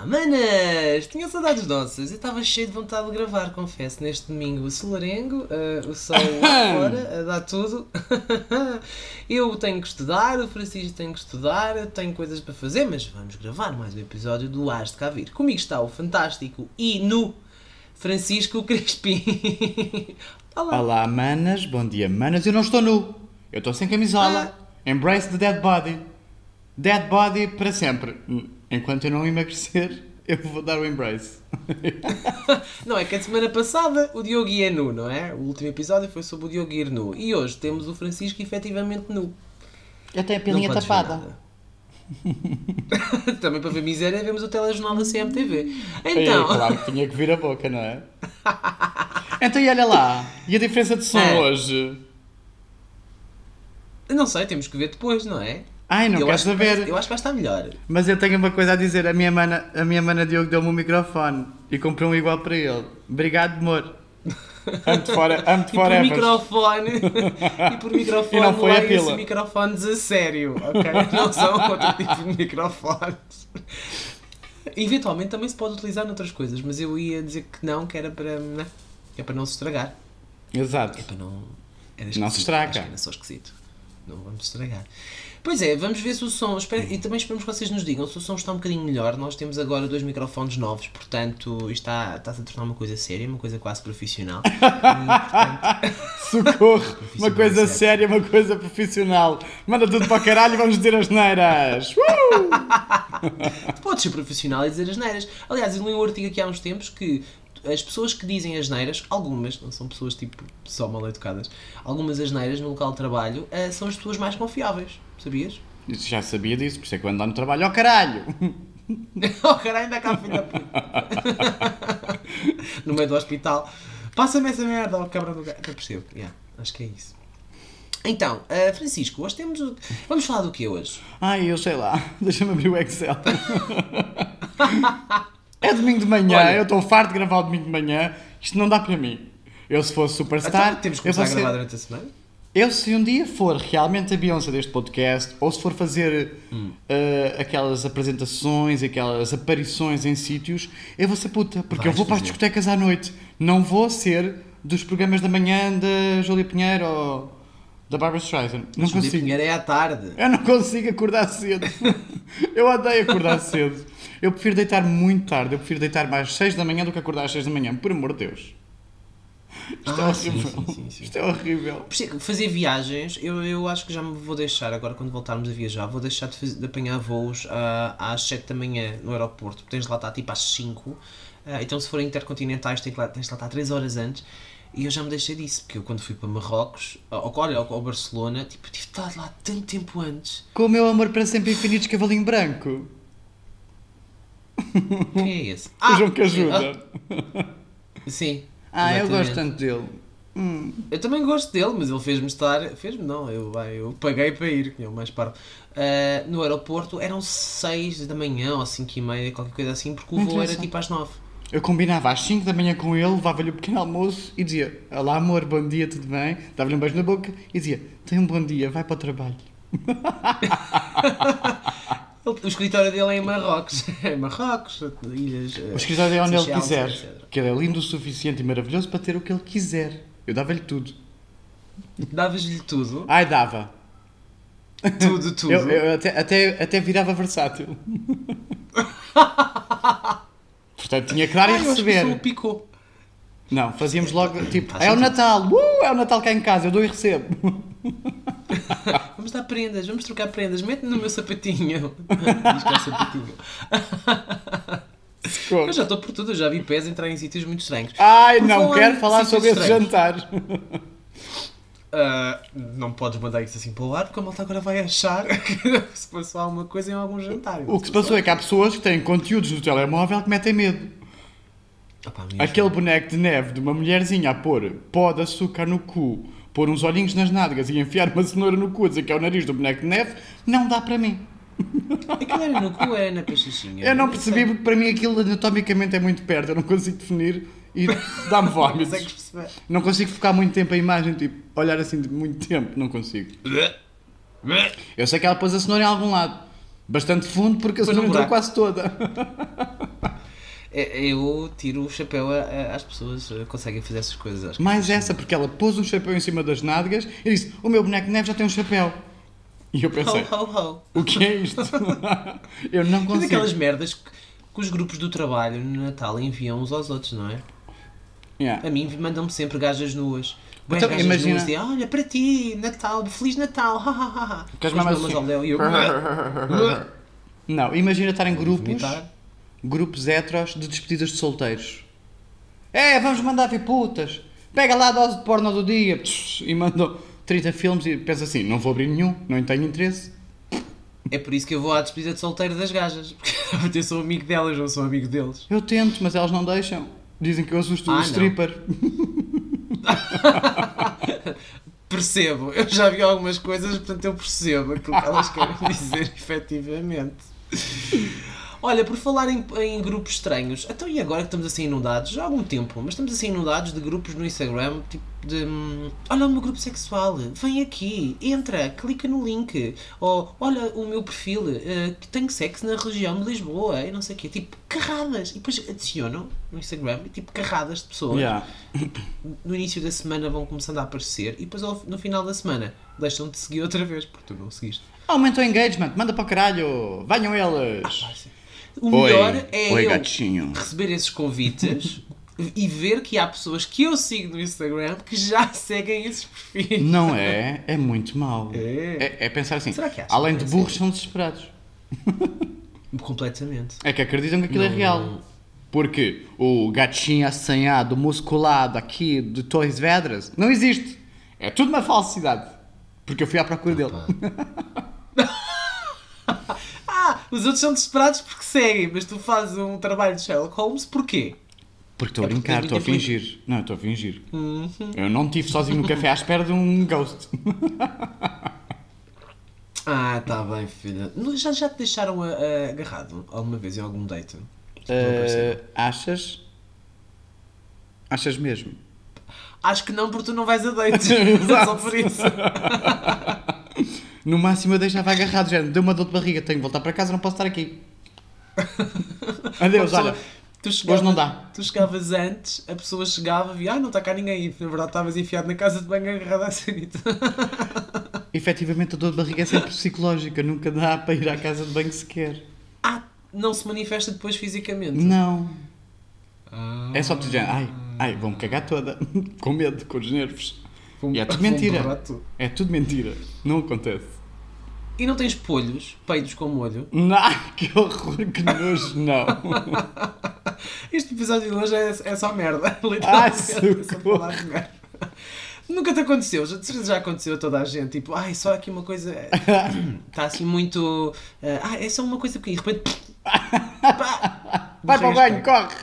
Olá, manas! Tinha saudades nossas. Eu estava cheio de vontade de gravar, confesso, neste domingo. O solarengo, uh, o sol lá fora, a dar tudo. eu tenho que estudar, o Francisco tem que estudar, eu tenho coisas para fazer, mas vamos gravar mais um episódio do Ars de Cá Vir. Comigo está o fantástico e nu Francisco Crispim. Olá. Olá, manas. Bom dia, manas. Eu não estou nu. Eu estou sem camisola. Ah. Embrace the dead body. Dead body para sempre. Enquanto eu não emagrecer, eu vou dar o embrace. não, é que a semana passada o Diogo ia nu, não é? O último episódio foi sobre o Diogo ir nu. E hoje temos o Francisco efetivamente nu. Eu tenho a pilinha tapada. Também para ver miséria vemos o telejornal da CMTV. Então... É, claro que tinha que vir a boca, não é? então e olha lá, e a diferença de som é. hoje? Não sei, temos que ver depois, não é? Ai, não quero saber. Que, eu acho que vai estar melhor. Mas eu tenho uma coisa a dizer. A minha mana, a minha mana Diogo deu-me um microfone e comprei um igual para ele. Obrigado, amor. Amo-te fora, amo-te fora. E por microfone, e por microfone, e não foi a pila. microfones a sério, ok? Não são outro tipo de microfones. Eventualmente também se pode utilizar noutras coisas, mas eu ia dizer que não, que era para, não, né? é para não se estragar. Exato. É para não... É não se estraga. Era só esquisito. Não vamos estragar. Pois é, vamos ver se o som. Espero, e também esperamos que vocês nos digam se o som está um bocadinho melhor. Nós temos agora dois microfones novos, portanto, isto está, está-se a tornar uma coisa séria, uma coisa quase profissional. E, portanto... Socorro! uma coisa séria, uma coisa profissional. Manda tudo para o caralho e vamos dizer as neiras! Uh! Podes ser profissional e dizer as neiras. Aliás, eu li um artigo aqui há uns tempos que as pessoas que dizem asneiras, algumas, não são pessoas tipo só mal educadas, algumas asneiras no local de trabalho uh, são as pessoas mais confiáveis, sabias? Já sabia disso, por isso é que eu ando no trabalho, oh, caralho! oh caralho, anda cá, filho da puta! no meio do hospital, passa-me essa merda, oh cabra do gato. Eu percebo, yeah, acho que é isso. Então, uh, Francisco, hoje temos. Vamos falar do que hoje? Ai, eu sei lá, deixa-me abrir o Excel. É domingo de manhã, Olha, eu estou farto de gravar o domingo de manhã, isto não dá para mim. Eu se fosse superstar. Então, temos que começar a gravar durante a semana? Eu, se um dia for realmente a Beyoncé deste podcast, ou se for fazer hum. uh, aquelas apresentações, aquelas aparições em sítios, eu vou ser puta, porque Vais eu vou para as discotecas à noite. Não vou ser dos programas da manhã da Júlia Pinheiro ou da Barbara Streisand. Não Júlia consigo. Pinheiro é à tarde. Eu não consigo acordar cedo. eu odeio acordar cedo. Eu prefiro deitar muito tarde. Eu prefiro deitar mais 6 da manhã do que acordar às 6 da manhã. Por amor de Deus. Isto é ah, é horrível. Sim, sim, sim, Isto é horrível. Fazer viagens, eu, eu acho que já me vou deixar, agora quando voltarmos a viajar, vou deixar de, fazer, de apanhar voos uh, às 7 da manhã no aeroporto. Tens de lá estar tipo às 5. Uh, ah, então, se forem intercontinentais, tens de, lá, tens de lá estar 3 horas antes. E eu já me deixei disso, porque eu quando fui para Marrocos, ou, olha, ao Barcelona, tipo, tive de estar lá tanto tempo antes. Com o meu amor para sempre infinito cavalinho branco. Quem é esse? Ah, o João que ajuda. Ah, sim. Ah, eu gosto tanto dele. Hum. Eu também gosto dele, mas ele fez-me estar. Fez-me, não, eu, eu paguei para ir, que é o mais paro. Uh, no aeroporto eram 6 da manhã ou 5 e meia, qualquer coisa assim, porque o voo era tipo às 9. Eu combinava às 5 da manhã com ele, levava-lhe o um pequeno almoço e dizia: Olá amor, bom dia, tudo bem? Dava-lhe um beijo na boca e dizia: Tem um bom dia, vai para o trabalho. O escritório dele é em Marrocos. É Marrocos, ilhas. O escritório é onde ele quiser. Etc. Que ele é lindo o suficiente e maravilhoso para ter o que ele quiser. Eu dava-lhe tudo. Davas-lhe tudo? Ai, dava. Tudo, tudo. Eu, eu até, até, até virava versátil. Portanto, tinha que dar Ai, e receber. Eu picou. Não, fazíamos logo tipo, é o Natal, uh, é o Natal cá em casa, eu dou e recebo. vamos dar prendas, vamos trocar prendas, mete-me no meu sapatinho. Diz que é sapatinho. Eu já estou por tudo, eu já vi pés entrar em sítios muito estranhos. Ai, por não quero falar sobre esse jantar. Uh, não podes mandar isso assim para o ar porque a malta agora vai achar que se passou alguma coisa em algum jantar. O que se passou é que há pessoas que têm conteúdos no telemóvel que metem medo. Opa, Aquele boneco de neve de uma mulherzinha a pôr pó de açúcar no cu, pôr uns olhinhos nas nádegas e enfiar uma cenoura no cu, dizer que é o nariz do boneco de neve, não dá para mim. Aquilo era no cu, era na peixinha. Eu não percebi porque para mim aquilo anatomicamente é muito perto, eu não consigo definir e dá-me vómitos. não consigo ficar muito tempo a imagem, tipo, olhar assim de muito tempo, não consigo. Eu sei que ela pôs a cenoura em algum lado, Bastante fundo porque a senhora entrou quase toda. É, Eu tiro o chapéu às pessoas que conseguem fazer essas coisas. Mais essa, porque ela pôs um chapéu em cima das nádegas e disse: O meu boneco de neve já tem um chapéu. E eu pensei: Ho, ho, ho. O que é isto? eu não É consigo. daquelas merdas que, que os grupos do trabalho no Natal enviam uns aos outros, não é? Yeah. A mim mandam-me sempre gajas nuas. Bem, Então, gajas imagina- nuas olha, para ti, Natal, Feliz Natal, ha, ha, ha, ha. Queres mamas assim? ao Léo e eu... Não, imagina estar em grupos, vomitar. Grupos heteros de despedidas de solteiros. É, vamos mandar vir putas. Pega lá a dose de porno do dia. E mandam 30 filmes e pensa assim: não vou abrir nenhum, não tenho interesse. É por isso que eu vou à despedida de solteiro das gajas. Porque eu sou amigo delas, não sou amigo deles. Eu tento, mas elas não deixam. Dizem que eu assusto Ah, o não. stripper. Percebo, eu já vi algumas coisas, portanto eu percebo aquilo que elas querem dizer efetivamente. Olha, por falar em, em grupos estranhos, então e agora que estamos assim inundados, já há algum tempo, mas estamos assim inundados de grupos no Instagram, tipo de hum, olha o meu grupo sexual, vem aqui, entra, clica no link, ou olha o meu perfil, eh, que tenho sexo na região de Lisboa, e não sei o quê, tipo carradas, e depois adicionam no Instagram, e tipo carradas de pessoas Yeah. no início da semana vão começando a aparecer e depois no final da semana deixam de seguir outra vez porque tu não seguiste. Aumenta o engagement, manda para o caralho. Venham eles. O Oi, melhor é oi, eu gatinho. receber esses convites e ver que há pessoas que eu sigo no Instagram que já seguem esses perfis. Não é? É muito mau. É. É, é pensar assim: Será que acham além de é burros, são desesperados. Completamente. É que acreditam que aquilo é Não. real. Porque o gatinho assanhado, musculado aqui de Torres Vedras não existe. É tudo uma falsidade. Porque eu fui à procura dele. Ah, os outros são desesperados porque seguem, mas tu fazes um trabalho de Sherlock Holmes porquê? Porque estou a É porque brincar, estou a fingir. Não, estou a fingir. Eu não estive sozinho no café à espera de um ghost. Ah, tá bem, filha. Já, já te deixaram a- a- agarrado alguma vez em algum date? Eh, achas? Achas mesmo? Acho que não, porque tu não vais a date. Só por isso. No máximo eu deixava agarrado, já deu uma dor de barriga, tenho que voltar para casa, não posso estar aqui. Adeus, olha. tu chegavas, hoje não dá. Tu chegavas antes, a pessoa chegava e via, ah, não está cá ninguém. E na verdade estavas enfiado na casa de banho agarrado à sanita. Efetivamente a dor de barriga é sempre psicológica, nunca dá para ir à casa de banho sequer. Ah, não se manifesta depois fisicamente. Não. Ah. É só tu dizer, ai, ai, vão-me cagar toda. com medo, com os nervos. E é tudo mentira. É tudo mentira. Não acontece. E não tens polhos, peidos com molho? Não, que horror, que nojo, não. Este episódio de hoje é, é só merda. Ah, Literalmente. é falar de merda. Nunca te aconteceu, já, já aconteceu a toda a gente. Tipo, ai, só aqui uma coisa. Está assim muito. ah, ah, é só uma coisa pequena. E de repente. pá, Vai para o banho, corre.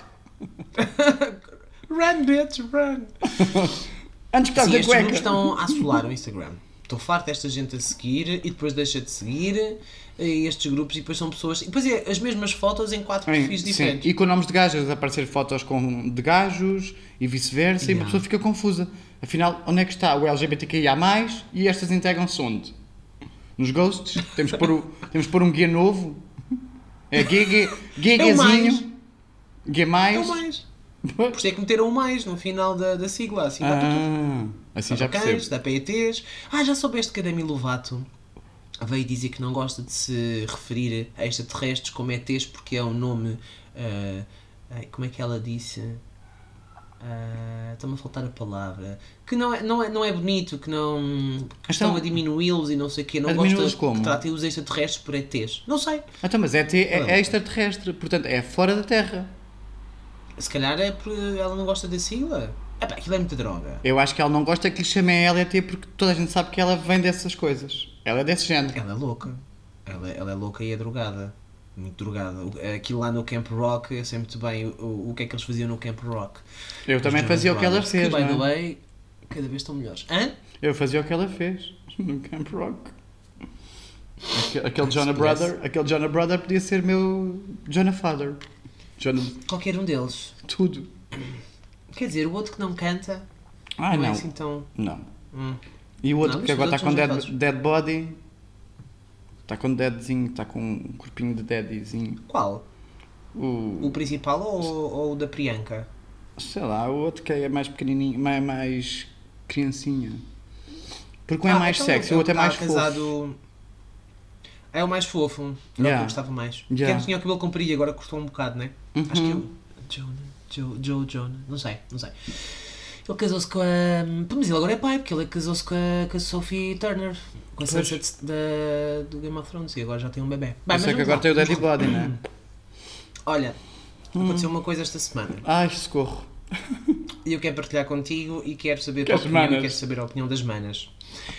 Run, bitch, run! Antes que estás Sim, a cueca. estão a assolar o Instagram. Estou farto desta gente a seguir e depois deixa de seguir eh, estes grupos e depois são pessoas. E depois é as mesmas fotos em quatro perfis Sim, diferentes. E com nomes de gajas, aparecer fotos com, de gajos e vice-versa, e uma Yeah. pessoa fica confusa. Afinal, onde é que está o LGBTQIA+, e estas integram-se onde? Nos ghosts? Temos o- temos pôr um guia novo? É guia, guia, guia É mais. guiazinho? Guia É mais? Por isso é que meteram o mais no final da, da sigla. Assim, dá para tudo. Ah, assim Dá já para cães, dá para ETs. Ah, já soubeste que a Demi Lovato veio dizer que não gosta de se referir a extraterrestres como ETs porque é um nome. ah, ai, como é que ela disse? Ah, Está-me a faltar a palavra. Que não é, não é, não é bonito, que não. Que Então- estão a diminuí-los e não sei o quê. Não gosta como? que tratem os extraterrestres por ETs. Não sei. Então, mas ET é, é extraterrestre, portanto é fora da Terra. Se calhar é porque ela não gosta da sigla. Epá, aquilo é muita droga. Eu acho que ela não gosta que lhe chamem a ela ET porque toda a gente sabe que ela vem dessas coisas. Ela é desse género. Ela é louca. Ela, ela é louca e é drogada. Muito drogada. Aquilo lá no Camp Rock, eu sei muito bem o, o, o que é que eles faziam no Camp Rock. Eu também fazia o que ela fez, Que, by the é? way, cada vez estão melhores. Hã? Eu fazia o que ela fez no Camp Rock. Aque- Aquele Jonah. Brother, aquele Jonah Brother podia ser meu Jonah Father. Jonah Qualquer um deles. tudo. Quer dizer, o outro que não canta Ah, não, é não. assim tão. Não. Hum. E o outro Não, que agora está com dead, dead Body. Está com dadzinho, está com um corpinho de daddyzinho. Qual? O, O principal ou, ou o da Priyanka? sei lá, o outro que é mais pequenininho, mais, mais criancinha. Porque um é Ah, mais então sexy, o ele outro é tá mais fofo. casado... É o mais fofo. Era o que Yeah. eu gostava mais. Yeah. Que antes tinha o cabelo comprido e agora cortou um bocado, né? Acho que é Uhum. o Jonah. Joe, Joe Jonah. Não sei, não sei. Ele casou-se com a. Mas ele agora é pai, porque ele casou-se com a, com a Sophie Turner. Com a. Sunset da, do Game of Thrones e agora já tem um bebê. Bem, Eu sei que agora lá. tem o daddy body, né? Olha, Hum. aconteceu uma coisa esta semana Ai, socorro. e eu quero partilhar contigo e quero saber a Que as opinião e manas. quero saber a opinião das manas.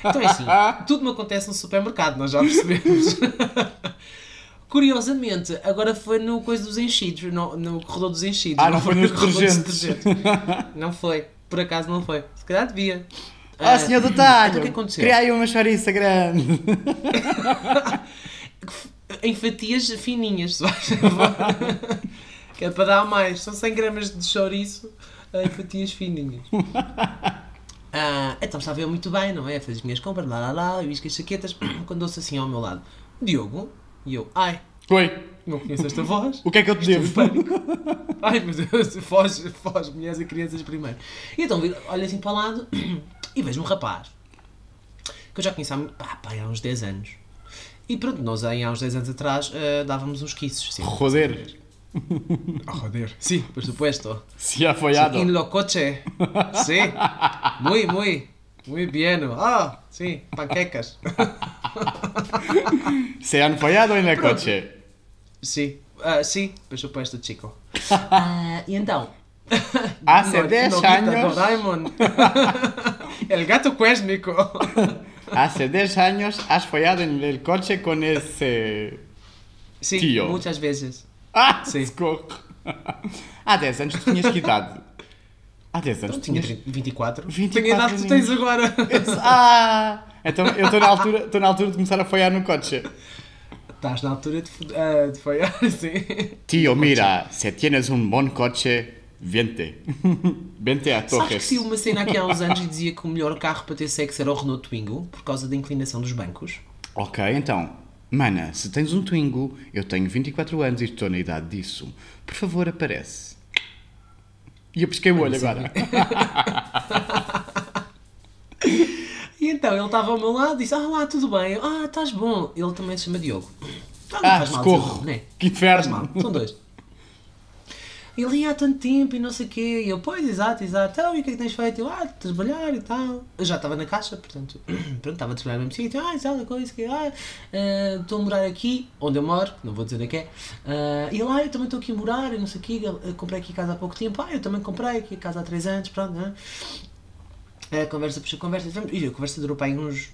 Então é assim, tudo me acontece no supermercado, nós já percebemos. Curiosamente, agora foi no coisa dos enchidos, no, no corredor dos enchidos. Ah, não foi nos corredor dos detergentes. Não foi, por acaso não foi. Se calhar devia. Ah, senhor do então talho! o que aconteceu? Cria aí uma chouriça grande. Em fatias fininhas, que é para dar mais. São 100 gramas de chouriço em fatias fininhas. Ah, então estava eu muito bem, não é? Fiz as minhas compras, lá lá lá, eu as chaquetas, quando ouço assim ao meu lado, Diogo, e eu, ai, Oi, não conheço esta voz. o que é que eu te em devo? pânico. Ai, Deus, foge, foge, mulheres e crianças primeiro. E então olho assim para o lado e vejo um rapaz que eu já conheço há, pá, pá, há uns 10 anos. E pronto, nós aí há uns 10 anos atrás eh, dávamos uns kisses. Sim. Roder. A roder. Sim, por supuesto. Se ha follado. En lo coche. Sí. Muy, muy. Muy bien. Ah, sí, panquecas. Se han follado en el coche. Sí. Ah, sí, por supuesto, chico. Ah, e então? Hace No- 10 Nobita años. Doraemon. El gato cuésmico. Hace 10 años has follado en el coche con ese. Sim, Tio. muitas vezes. Ah, Sim. socorro. Há 10 anos tu tinhas que idade? Há 10 anos tu tinha tinhas. 24. 24 Tenho a idade que tu tens agora. Ah! Então eu estou na, altura, estou na altura de começar a folhar no coche. Estás na altura de, ah, de folhar, sim. Tío, mira, se tienes un buen coche, vente. vente a Sabes que Torres. se uma cena aqui há uns anos e dizia que o melhor carro para ter sexo era o Renault Twingo, por causa da inclinação dos bancos? Ok, então, mana, se tens um Twingo, eu tenho 24 anos e estou na idade disso. Por favor, aparece. E eu pesquei o olho agora. E então ele estava ao meu lado e disse: Ah, lá, tudo bem. Eu, Ah, estás bom. Ele também se chama Diogo. Ah, não Ah, faz mal, socorro. né? Que Faz inferno. mal, são dois. Ele ia há tanto tempo e não sei o quê. E eu, pois, exato, exato. Então, e o que é que tens feito? Eu, ah, trabalhar e tal. Eu já estava na caixa, portanto, pronto, estava a trabalhar no mesmo sítio. Ah, exato, coisa que, ah, eh, estou a morar aqui, onde eu moro, não vou dizer onde é que é. Ah, e lá, eu também estou aqui a morar e não sei o quê. Eu comprei aqui casa há pouco tempo. Ah, eu também comprei aqui casa há 3 anos, pronto, né? A conversa puxa conversa. E a conversa durou para aí uns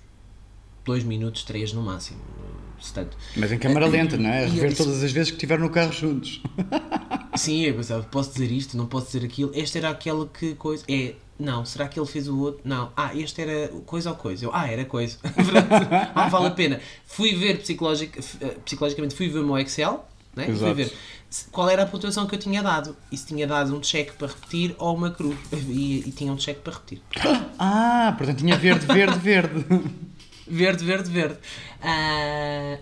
2 minutos, 3 no máximo. Mas em câmara lenta, não é? A rever disse- todas as vezes que estiveram no carro juntos. Sim, eu pensava, posso dizer isto, não posso dizer aquilo. Este era aquele que coisa. É, não, será que ele fez o outro? Não, ah, este era coisa ou coisa? Eu, ah, era coisa. Ah, vale a pena. Fui ver psicologic, eh, psicologicamente, fui ver o meu Excel, né? fui Exato. ver se- qual era a pontuação que eu tinha dado. E se tinha dado um cheque para repetir ou uma cruz. E, e tinha um cheque para repetir. Ah, portanto tinha verde, verde, verde. Verde, verde, verde. Ah,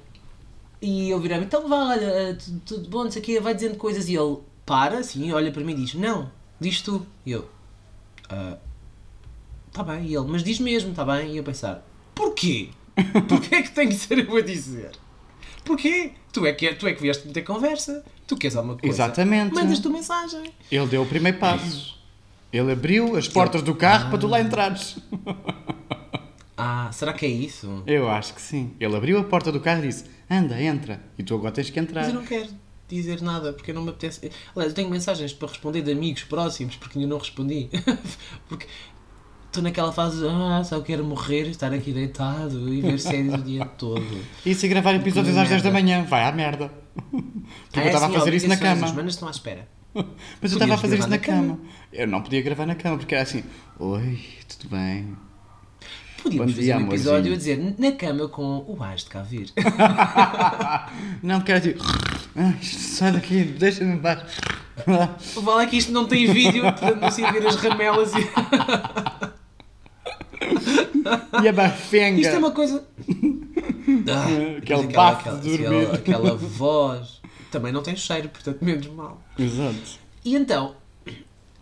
e eu virei-me, então vá, olha, ah, tu- tudo bom, não sei o quê, vai dizendo coisas. E ele para, assim, olha para mim e diz, não, diz tu. E eu, ah, tá bem. E ele, mas diz mesmo, tá bem. E eu pensar, porquê? Porquê é que tem que ser eu a dizer? Porquê? Tu é que, tu é que vieste meter conversa. Tu queres alguma coisa? Exatamente. Mandas tu mensagem. Ele deu o primeiro passo. Ele abriu as portas do carro para tu lá entrares. Ah, será que é isso? Eu acho que sim. Ele abriu a porta do carro e disse: Anda, entra. E tu agora tens que entrar. Mas eu não quero dizer nada porque não me apetece. Aliás, eu tenho mensagens para responder de amigos próximos porque ainda não respondi. porque estou naquela fase ah, só quero morrer, estar aqui deitado e ver séries o dia todo. E se gravar episódios às 10 da manhã? Vai à merda. Porque eu Ah, é estava a fazer isso na cama. As manas estão à espera. Mas eu estava a fazer isso na na cama. cama. Eu não podia gravar na cama porque era assim: Oi, tudo bem? Podíamos fazer um episódio a dizer na cama com o Ás de cá vir. Não, porque era tipo: "Ai, Sai daqui, deixa-me paz. O vale é que isto não tem vídeo, portanto não sei ver as ramelas e. E a bafenga. Isto é uma coisa. Ah, Aquele aquela, bafo de dormir. aquela, aquela voz. Também não tem cheiro, portanto, menos mal. Exato. E então,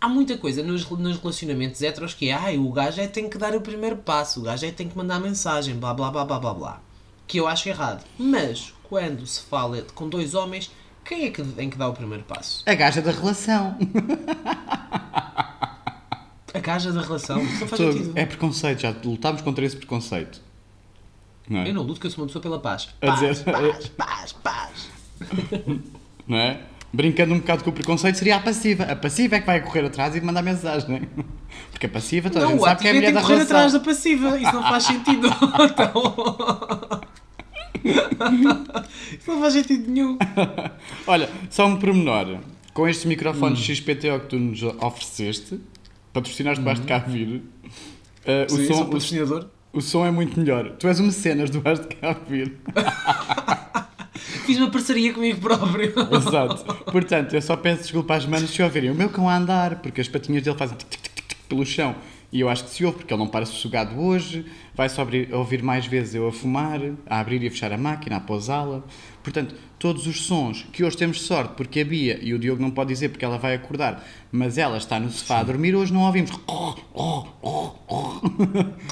há muita coisa nos, nos relacionamentos heteros que é, ai, o gajo é que tem que dar o primeiro passo, o gajo é que tem que mandar mensagem, blá blá blá blá blá blá. Que eu acho errado. Mas, quando se fala com dois homens, quem é que tem que dar o primeiro passo? A gaja da relação. A gaja da relação. Isso não faz sentido. É preconceito, já lutámos contra esse preconceito. Não é? Eu não luto que eu sou uma pessoa pela paz. Paz, dizer- paz, paz, paz. Não é? Brincando um bocado com o preconceito, seria a passiva. A passiva é que vai correr atrás e mandar mensagem. Porque a passiva, toda a Não, gente o sabe que é a ativo mulher da correr atrás relação. da passiva. Isso não faz sentido. Isso não faz sentido nenhum. Olha, só um pormenor. Com estes microfones Hum. XPTO que tu nos ofereceste, patrocinaste baixo de cá vir, o, Sim, sou som, o, o som é muito melhor. Tu és um mecenas do baixo de cá vir. Fiz uma parceria comigo próprio. Exato. Portanto, eu só peço desculpa às manos se ouvirem o meu cão a andar, porque as patinhas dele fazem tic, tic, tic, tic pelo chão. E eu acho que se ouve, porque ele não para sossegado hoje, vai só abrir- ouvir mais vezes eu a fumar, a abrir e a fechar a máquina, a pousá-la. Portanto, todos os sons que hoje temos sorte, porque a Bia, e o Diogo não pode dizer porque ela vai acordar, mas ela está no sofá a dormir, hoje não ouvimos.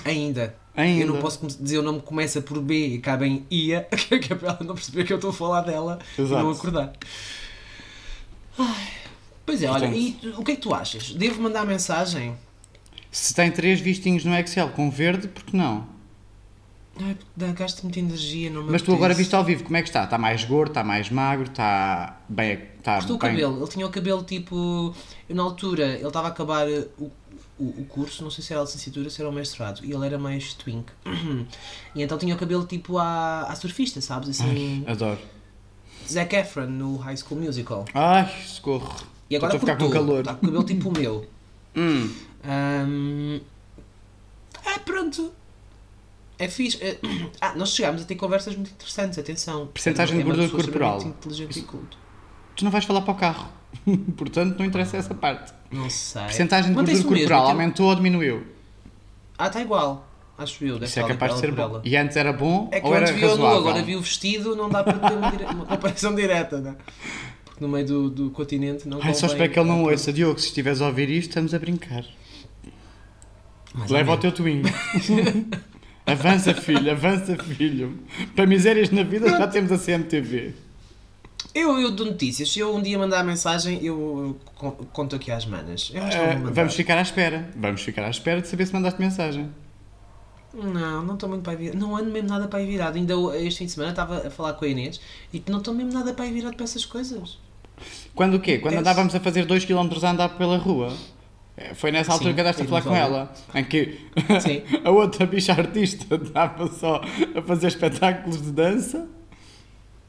Ainda. Ainda. Eu não posso dizer o nome que começa por B e acaba em IA, que é para ela não perceber que eu estou a falar dela e Exato. não acordar. Ai. Pois é, olha, Portanto- e o que é que tu achas? Devo mandar mensagem? Se tem três vistinhos no Excel com verde, por que não? Ai, gasto muita energia, não me Mas tu agora viste ao vivo, como é que está? Está mais gordo, está mais magro, está bem. Está Cortou o bem... cabelo, ele tinha o cabelo tipo. Eu na altura, ele estava a acabar o, o, o curso, não sei se era licenciatura, se era o mestrado, e ele era mais twink. e então tinha o cabelo tipo à, à surfista, sabes? Assim, Adoro. Zac Efron no High School Musical. Ai, socorro. E agora Estou a ficar com calor. Está com o cabelo tipo o meu. Hum. Ahm, Ah, pronto. É fixe. É- Ah, nós chegámos a ter conversas muito interessantes, atenção. Percentagem de É uma gordura corporal. inteligente e culto. Tu não vais falar para o carro. Portanto, não interessa essa parte. Não sei. Percentagem de gordura o mesmo, corporal tem- aumentou ou diminuiu? Ah, está igual. Acho eu. Isso é capaz de ser bom. ela. E antes era bom É que ou eu era antes vi razoável? agora vi o vestido, não dá para ter uma, dire- uma comparação direta, né? Porque no meio do, do continente não Ai, só espero que ele não ouça. Diogo, se estiveres a ouvir isto, estamos a brincar. Mais Leva o teu twin. avança, filho, avança, filho. Para misérias na vida já temos a CMTV. Eu, eu dou notícias. Se eu um dia mandar mensagem, eu con- conto aqui às manas. Eu acho que Ah, vou mandar. vamos ficar à espera. Vamos ficar à espera de saber se mandaste mensagem. Não, não estou muito para aí virado. Não ando mesmo nada para aí virado. Ainda este fim de semana estava a falar com a Inês e não estou mesmo nada para aí virado para essas coisas. Quando o quê? Quando Esse- andávamos a fazer 2km a andar pela rua. É, Foi nessa altura Sim, que andaste a falar com ela. Em que a outra bicha artista estava só a fazer espetáculos de dança.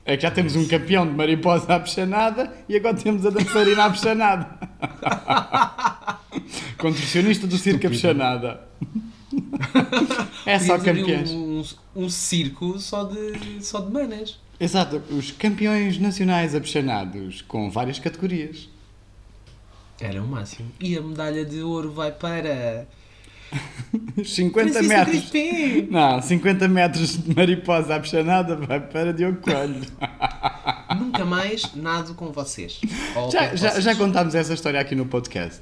É que já temos um campeão de mariposa apuxanada e agora temos a dançarina apuxanada. Contorcionista do circo apuxanada. É só campeões. Um, um, um circo só de, só de manas. Exato, os campeões nacionais apuxanados com várias categorias. Era o máximo. E a medalha de ouro vai para. 50 Francisco metros. Crispim! Não, 50 metros de mariposa apuxanada vai para Diogo Coelho. Nunca mais nado com vocês. Já, com já, vocês. já contámos essa história aqui no podcast.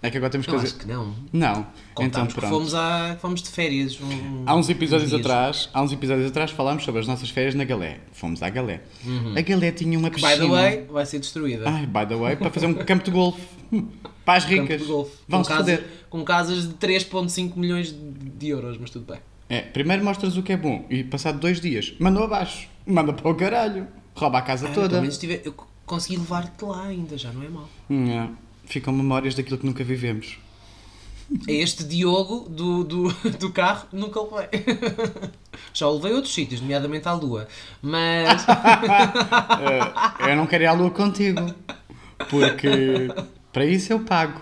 É que agora temos que Eu fazer. acho que não. Não, então Contámos que pronto. fomos, a, fomos de férias. um- Há uns episódios atrás, há uns episódios atrás falámos sobre as nossas férias na Galé. Fomos à Galé. A Galé tinha uma Que, piscina. by the way, vai ser destruída. Ai, by the way, para fazer um campo de golfe. Para as ricas. Vão com, se casas, com casas de 3.5 milhões de euros, mas tudo bem. É, primeiro mostras o que é bom e passado dois dias, mandou abaixo. Manda para o caralho. Rouba a casa Ah, toda. pelo menos tive, eu consegui levar-te lá ainda, já não é mau. Hum, é. Ficam memórias daquilo que nunca vivemos. É este Diogo do, do, do carro, nunca o levei. Já o levei a outros sítios, nomeadamente à Lua. Mas. Eh, eu não quero ir à lua contigo. Porque para isso eu pago.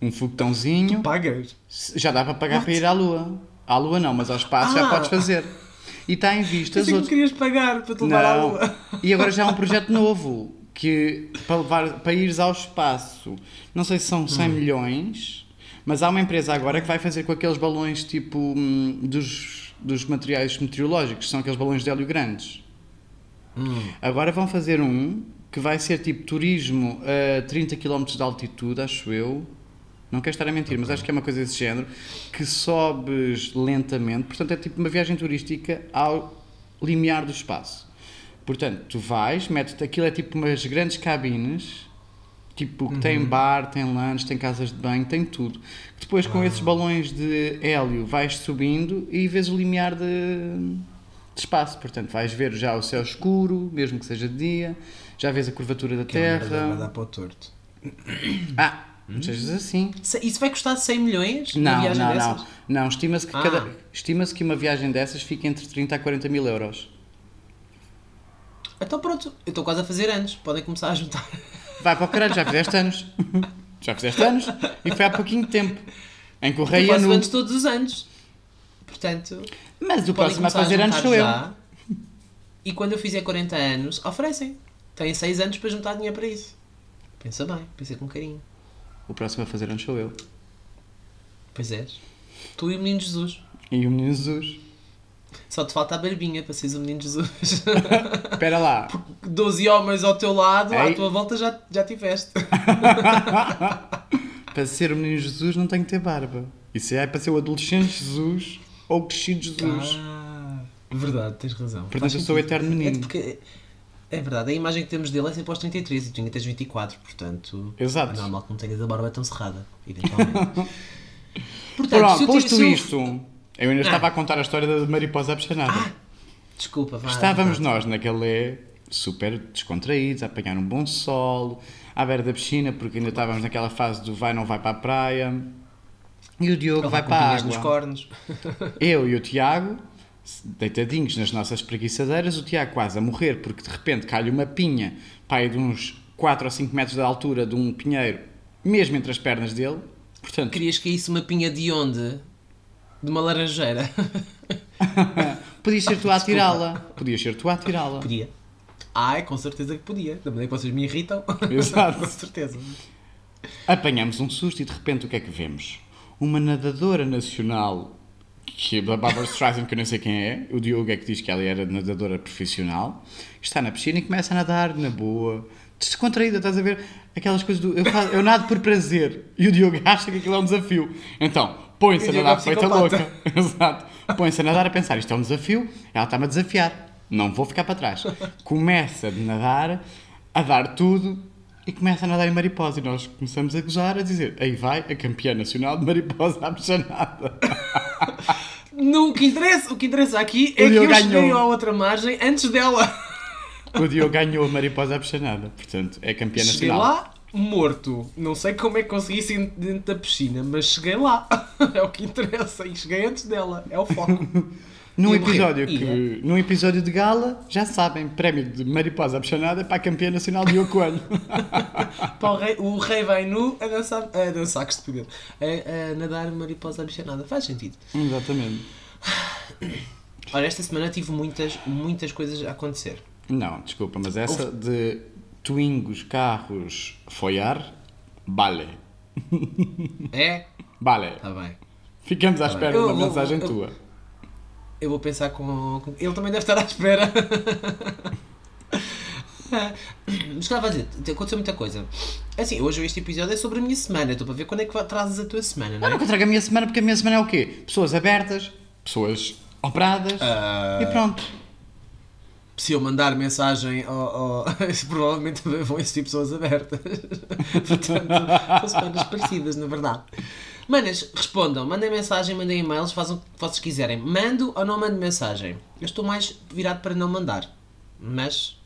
Um foguetãozinho. Pagas? Já dá para pagar para ir à lua. À lua não, mas ao espaço já Ah. podes fazer. E está em vista as Pensei que querias pagar para te levar à Não. Lua. E agora já há um projeto novo que para levar para ires ao espaço, não sei se são 100 milhões, Mas há uma empresa agora que vai fazer com aqueles balões tipo hum, dos, dos materiais meteorológicos, são aqueles balões de hélio grandes. Agora vão fazer um que vai ser tipo turismo a 30 km de altitude, acho eu. Não quero estar a mentir, mas acho que é uma coisa desse género. Que sobes lentamente, portanto é tipo uma viagem turística ao limiar do espaço. Portanto, tu vais, metes aquilo é tipo umas grandes cabines, tipo que tem bar, tem lanche, tem casas de banho, tem tudo. Depois com esses balões de hélio vais subindo e vês o limiar de, de espaço. Portanto, vais ver já o céu escuro, mesmo que seja de dia, já vês a curvatura da Que é merda, vai Terra. dar para o torto. Ah, não sejas assim. Isso vai custar 100 milhões? Não, não, não. Não, estima-se que, Ah. cada, estima-se que uma viagem dessas fica entre 30 a 40 mil euros. Então pronto, eu estou quase a fazer anos. Podem começar a juntar. Vai para o caralho, já fizeste anos. Já fizeste anos e foi há pouquinho tempo. Em que o Eu rei faço nu. anos todos os anos. Portanto, Mas o próximo a fazer anos juntar sou eu. já. E quando eu fizer 40 anos, oferecem. Têm 6 anos para juntar dinheiro para isso. Pensa bem, pensa com carinho. O próximo a fazer anos sou eu. Pois és. Tu e o menino Jesus. E o menino Jesus. Só te falta a barbinha para seres o menino Jesus. Espera lá. 12 homens ao teu lado, à Ei. tua volta já, já tiveste. Para ser o menino Jesus não tenho que ter barba. Isso é para ser o adolescente Jesus ou o crescido Jesus. Ah, verdade, tens razão. Portanto, eu sou o eterno É menino. porque, é verdade, a imagem que temos dele é sempre aos 33 e tu ainda tens 24, portanto. Exato. É normal que não tenhas a barba tão cerrada, eventualmente. portanto, Pronto, posto isto, eu ainda estava a contar a história da mariposa abchanada. Desculpa, vá. Estávamos nós naquele super descontraídos, a apanhar um bom sol, à beira da piscina, porque ainda estávamos naquela fase do vai, não vai para a praia. E o Diogo Ele vai para a pinhas nos água. cornos. Eu e o Tiago, deitadinhos nas nossas preguiçadeiras, o Tiago quase a morrer, porque de repente cai uma pinha, pai de uns 4 ou 5 metros de altura de um pinheiro, mesmo entre as pernas dele. Portanto, Querias que isso uma pinha de onde? De uma laranjeira. podias ser tu a tirá-la. Podias ser tu a tirá-la. Podia. Ai, com certeza que podia. Da maneira que vocês me irritam. Exato. com certeza. Apanhamos um susto e de repente o que é que vemos? Uma nadadora nacional, que é da Barbara Streisand, que eu não sei quem é, o Diogo é que diz que ela era nadadora profissional, está na piscina e começa a nadar na boa, descontraída, estás a ver? Aquelas coisas do. Eu, faço- eu nado por prazer e o Diogo acha que aquilo é um desafio. Então, põe-se a o nadar é feita psicopata. louca. Exato. Põe-se a nadar a pensar, isto é um desafio, ela está-me a desafiar, não vou ficar para trás. Começa a nadar, a dar tudo e começa a nadar em mariposa. E nós começamos a gozar, a dizer, aí vai a campeã nacional de mariposa. Não, o que interessa, o que interessa aqui O é que Diogo eu cheguei ganhou. à outra margem antes dela. O Diogo ganhou a mariposa abchanada, portanto, é campeã Cheguei nacional. lá morto. Não sei como é que consegui sair dentro da piscina, mas cheguei lá. É o que interessa. E cheguei antes dela. É o foco. Num E episódio, que, num episódio de gala, já sabem, prémio de mariposa abchanada para a campeã nacional Diogo Coelho. Pá, o, rei, o rei vai nu a dançar. A dançar, que estupidez. A, a nadar mariposa abichanada. Faz sentido. Exatamente. Olha, esta semana tive muitas, muitas coisas a acontecer. Não, desculpa, mas essa de twingos, carros, foiar, vale. É? Vale. Está bem. Ficamos à espera de Eu uma mensagem eu- tua. Eu vou pensar com. com- Ele também deve estar à espera. Mas estava a dizer, aconteceu muita coisa. Assim, hoje este episódio é sobre a minha semana. Estou para ver quando é que vai- trazes a tua semana, não Eu é? nunca trago a minha semana porque a minha semana é o quê? Pessoas abertas, pessoas operadas Ah. e pronto. Se eu mandar mensagem ao. ao- provavelmente também vão existir pessoas abertas. Portanto, são semanas parecidas, na verdade. Manas, respondam, mandem mensagem, mandem e-mails, façam o que vocês quiserem. Mando ou não mando mensagem? Eu estou mais virado para não mandar. Mas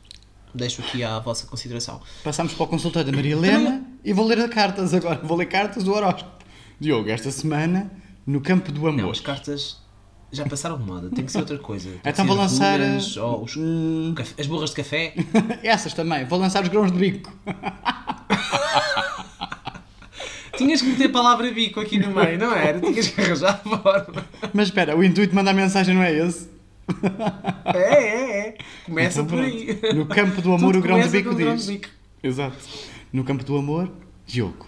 deixo aqui à vossa consideração. Passamos para o consultório da Maria Helena e vou ler cartas agora. Vou ler cartas do horóscopo. Diogo, esta semana, no campo do Não, amor. as cartas já passaram de moda, tem que ser outra coisa. Tem Então vou as lançar, runas, eh, os- as borras de café. Essas também. Vou lançar os grãos de bico. Tinhas que meter a palavra bico aqui no meio, não era? Tinhas que arranjar a forma. Mas espera, o intuito de mandar mensagem não é esse? É, é, é. Começa Então por aí. No campo do amor, Tudo o grão de bico grão de diz. bico. Exato. No campo do amor, Diogo.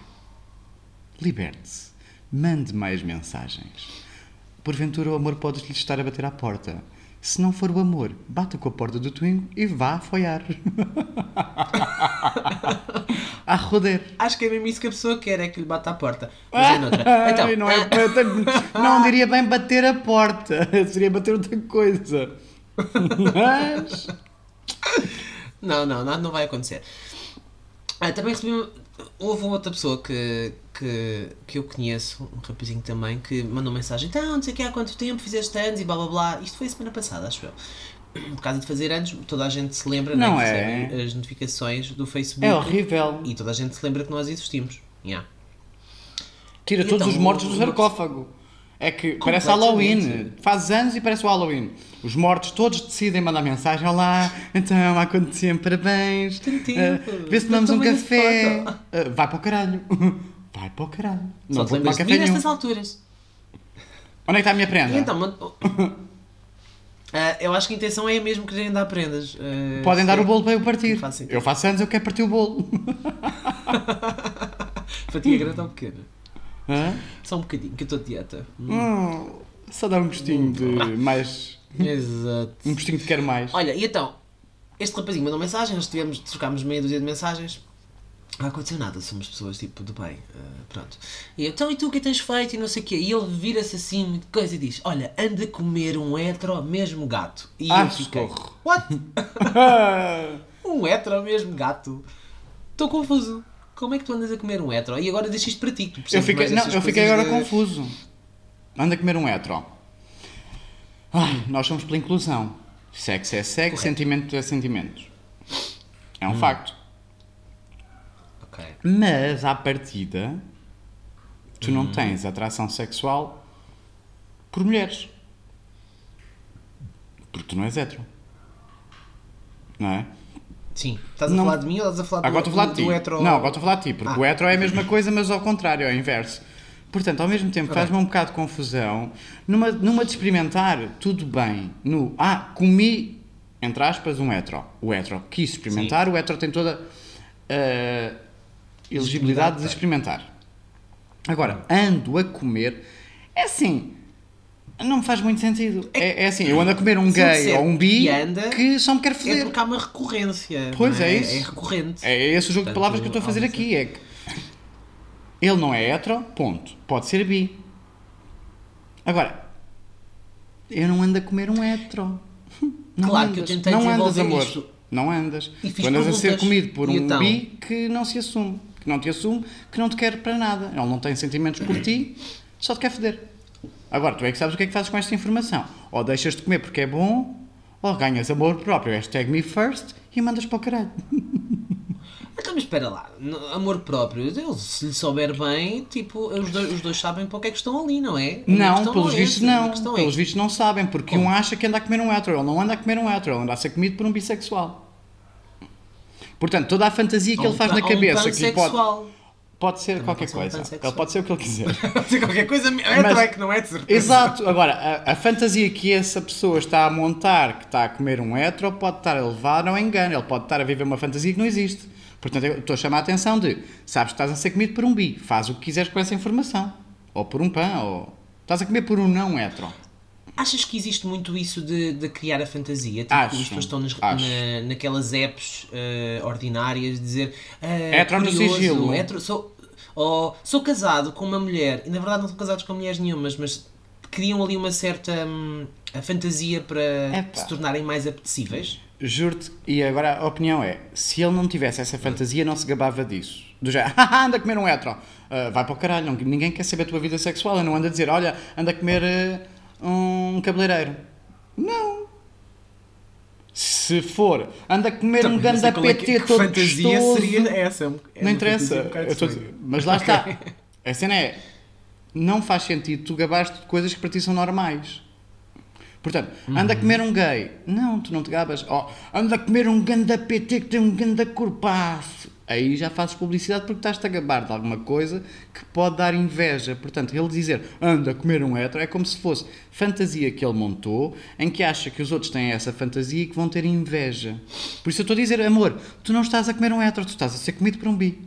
Liberte-se. mande mais mensagens. Porventura o amor pode lhe estar a bater à porta. Se não for o amor, bata com a porta do Twingo e vá afoiar. a roder. Acho que é mesmo isso que a pessoa quer, é que lhe bata à porta. Mas é noutra. Então, não, é, não diria bem bater a porta, seria bater outra coisa. Mas. Não, não, não, não vai acontecer. Ah, também recebi. Houve outra pessoa que, que, que eu conheço, um rapazinho também, que mandou mensagem: Então, não sei o que há quanto tempo fizeste anos e blá blá blá. Isto foi a semana passada, acho eu. Por causa de fazer anos, toda a gente se lembra, Não né, é? As notificações do Facebook. É horrível. E toda a gente se lembra que nós existimos. Yeah. Tira E todos então, os mortos do sarcófago. É que parece. Halloween. Faz anos e parece o Halloween. Os mortos todos decidem mandar mensagem. Olá, então há quanto tempo? Parabéns. Tempo. Ah, Vê se tomamos um café. Ah, vai para o caralho. Vai para o caralho. Só Não te vou tomar lembras de café mim nenhum. nestas alturas. Onde é que está a minha prenda? Então, mand- Ah, eu acho que a intenção é mesmo quererem dar prendas. Ah, Podem dar o bolo para eu partir. Sentido. Eu faço anos, eu quero partir o bolo. Fatia grande ou pequena? Hã? Só um bocadinho, que eu estou de dieta. Hum, só dá um gostinho de mais. Exato. Um gostinho de quero mais. Olha, e então, este rapazinho mandou mensagem, nós tivemos, trocámos meia dúzia de mensagens. Não aconteceu nada, somos pessoas tipo do bem, ah, pronto. E eu, então, e tu o que tens feito e não sei o quê? E ele vira-se assim, de coisa e diz: Olha, anda a comer um hetero mesmo gato. E Ah, eu fiquei: socorro. What? um hetero mesmo gato? Estou confuso. Como é que tu andas a comer um hetero? E agora deixo isto para ti. que Eu fiquei, não, eu fiquei agora de- confuso. Anda a comer um hetero. Nós somos pela inclusão. Sexo é sexo, Correto. sentimento é sentimento. É um Hum. facto. Ok. Mas, à partida, tu Hum. não tens atração sexual por mulheres. Porque tu não és hetero. Não é? Sim. Estás a Não. falar de mim ou estás a falar do, Agora estou a falar do, de ti. do hetero? Não, agora estou a falar de ti, porque Ah. o hetero é a mesma coisa, mas ao contrário, é ao inverso. Portanto, ao mesmo tempo, faz-me um bocado de confusão. Numa, numa de experimentar, tudo bem. No, ah, comi, entre aspas, um hetero. O hetero quis experimentar, o hetero tem toda a elegibilidade de experimentar. Agora, ando a comer, é assim, não me faz muito sentido. É, é assim, eu ando a comer um gay ou um bi que anda, que só me quer É foder. porque há uma recorrência. Pois não é isso. É recorrente. É esse o jogo de Portanto, palavras que eu estou a fazer aqui. É que ele não é hetero, ponto. Pode ser bi. Agora, eu não ando a comer um hetero. Não Claro andas. que eu tentei Não andas, amor. isto. Não andas. E Tu andas a ser comido por um então? bi que não se assume. Que não te assume, que não te quer para nada. Ele não tem sentimentos por ti, só te quer foder. Agora, tu é que sabes o que é que fazes com esta informação. Ou deixas de comer porque é bom, ou ganhas amor próprio, hashtag me first, e mandas para o caralho. Então, mas espera lá. Amor próprio. Ele, se lhe souber bem, tipo, os dois, os dois sabem para o que é que estão ali, não é? Não, pelos é vistos não. questão é- Pelos vistos não sabem, porque Como? um acha que anda a comer um hetero. Ele não anda a comer um hetero, ele anda a ser comido por um bissexual. Portanto, toda a fantasia que um ele faz na há um cabeça, que lhe pode. Pode ser qualquer pode ser coisa. Ele pode ser o que ele quiser. Pode ser qualquer coisa. Mas- é que não é de certeza. Exato. Agora, a, a fantasia que essa pessoa está a montar, que está a comer um hetero, pode estar a levar ao engano. Ele pode estar a viver uma fantasia que não existe. Portanto, eu estou a chamar a atenção de, sabes que estás a ser comido por um bi, faz o que quiseres com essa informação. Ou por um pão, ou... Estás a comer por um não hetero. Achas que existe muito isso de, de criar a fantasia? Tipo, Acho, as pessoas estão nas, acho. na, naquelas apps eh, ordinárias dizer uh, Hetero no sigilo. hetero, sou, ou sou casado com uma mulher, e na verdade não são casados com mulheres nenhumas, mas criam ali uma certa hum, a fantasia para Epá. se tornarem mais apetecíveis. Juro-te, e agora a opinião é: se ele não tivesse essa fantasia, não se gabava disso. Do género, "Haha, anda a comer um hetero, Ah, vai para o caralho, não- ninguém quer saber a tua vida sexual. Eu não ando a dizer, olha, anda a comer ah, um cabeleireiro. Não. Se for, anda a comer um ganda PT todo gostoso. essa? Não interessa. Dizer, mas lá está. A cena é: não faz sentido tu gabaste de coisas que para ti são normais. Portanto, anda a comer um gay. Não, tu não te gabas. Oh, anda a comer um ganda PT que tem um ganda corpaço. Aí já fazes publicidade porque estás-te a gabar de alguma coisa que pode dar inveja. Portanto, ele dizer anda a comer um hetero é como se fosse fantasia que ele montou em que acha que os outros têm essa fantasia e que vão ter inveja. Por isso eu estou a dizer, amor, tu não estás a comer um hetero, tu estás a ser comido por um bi.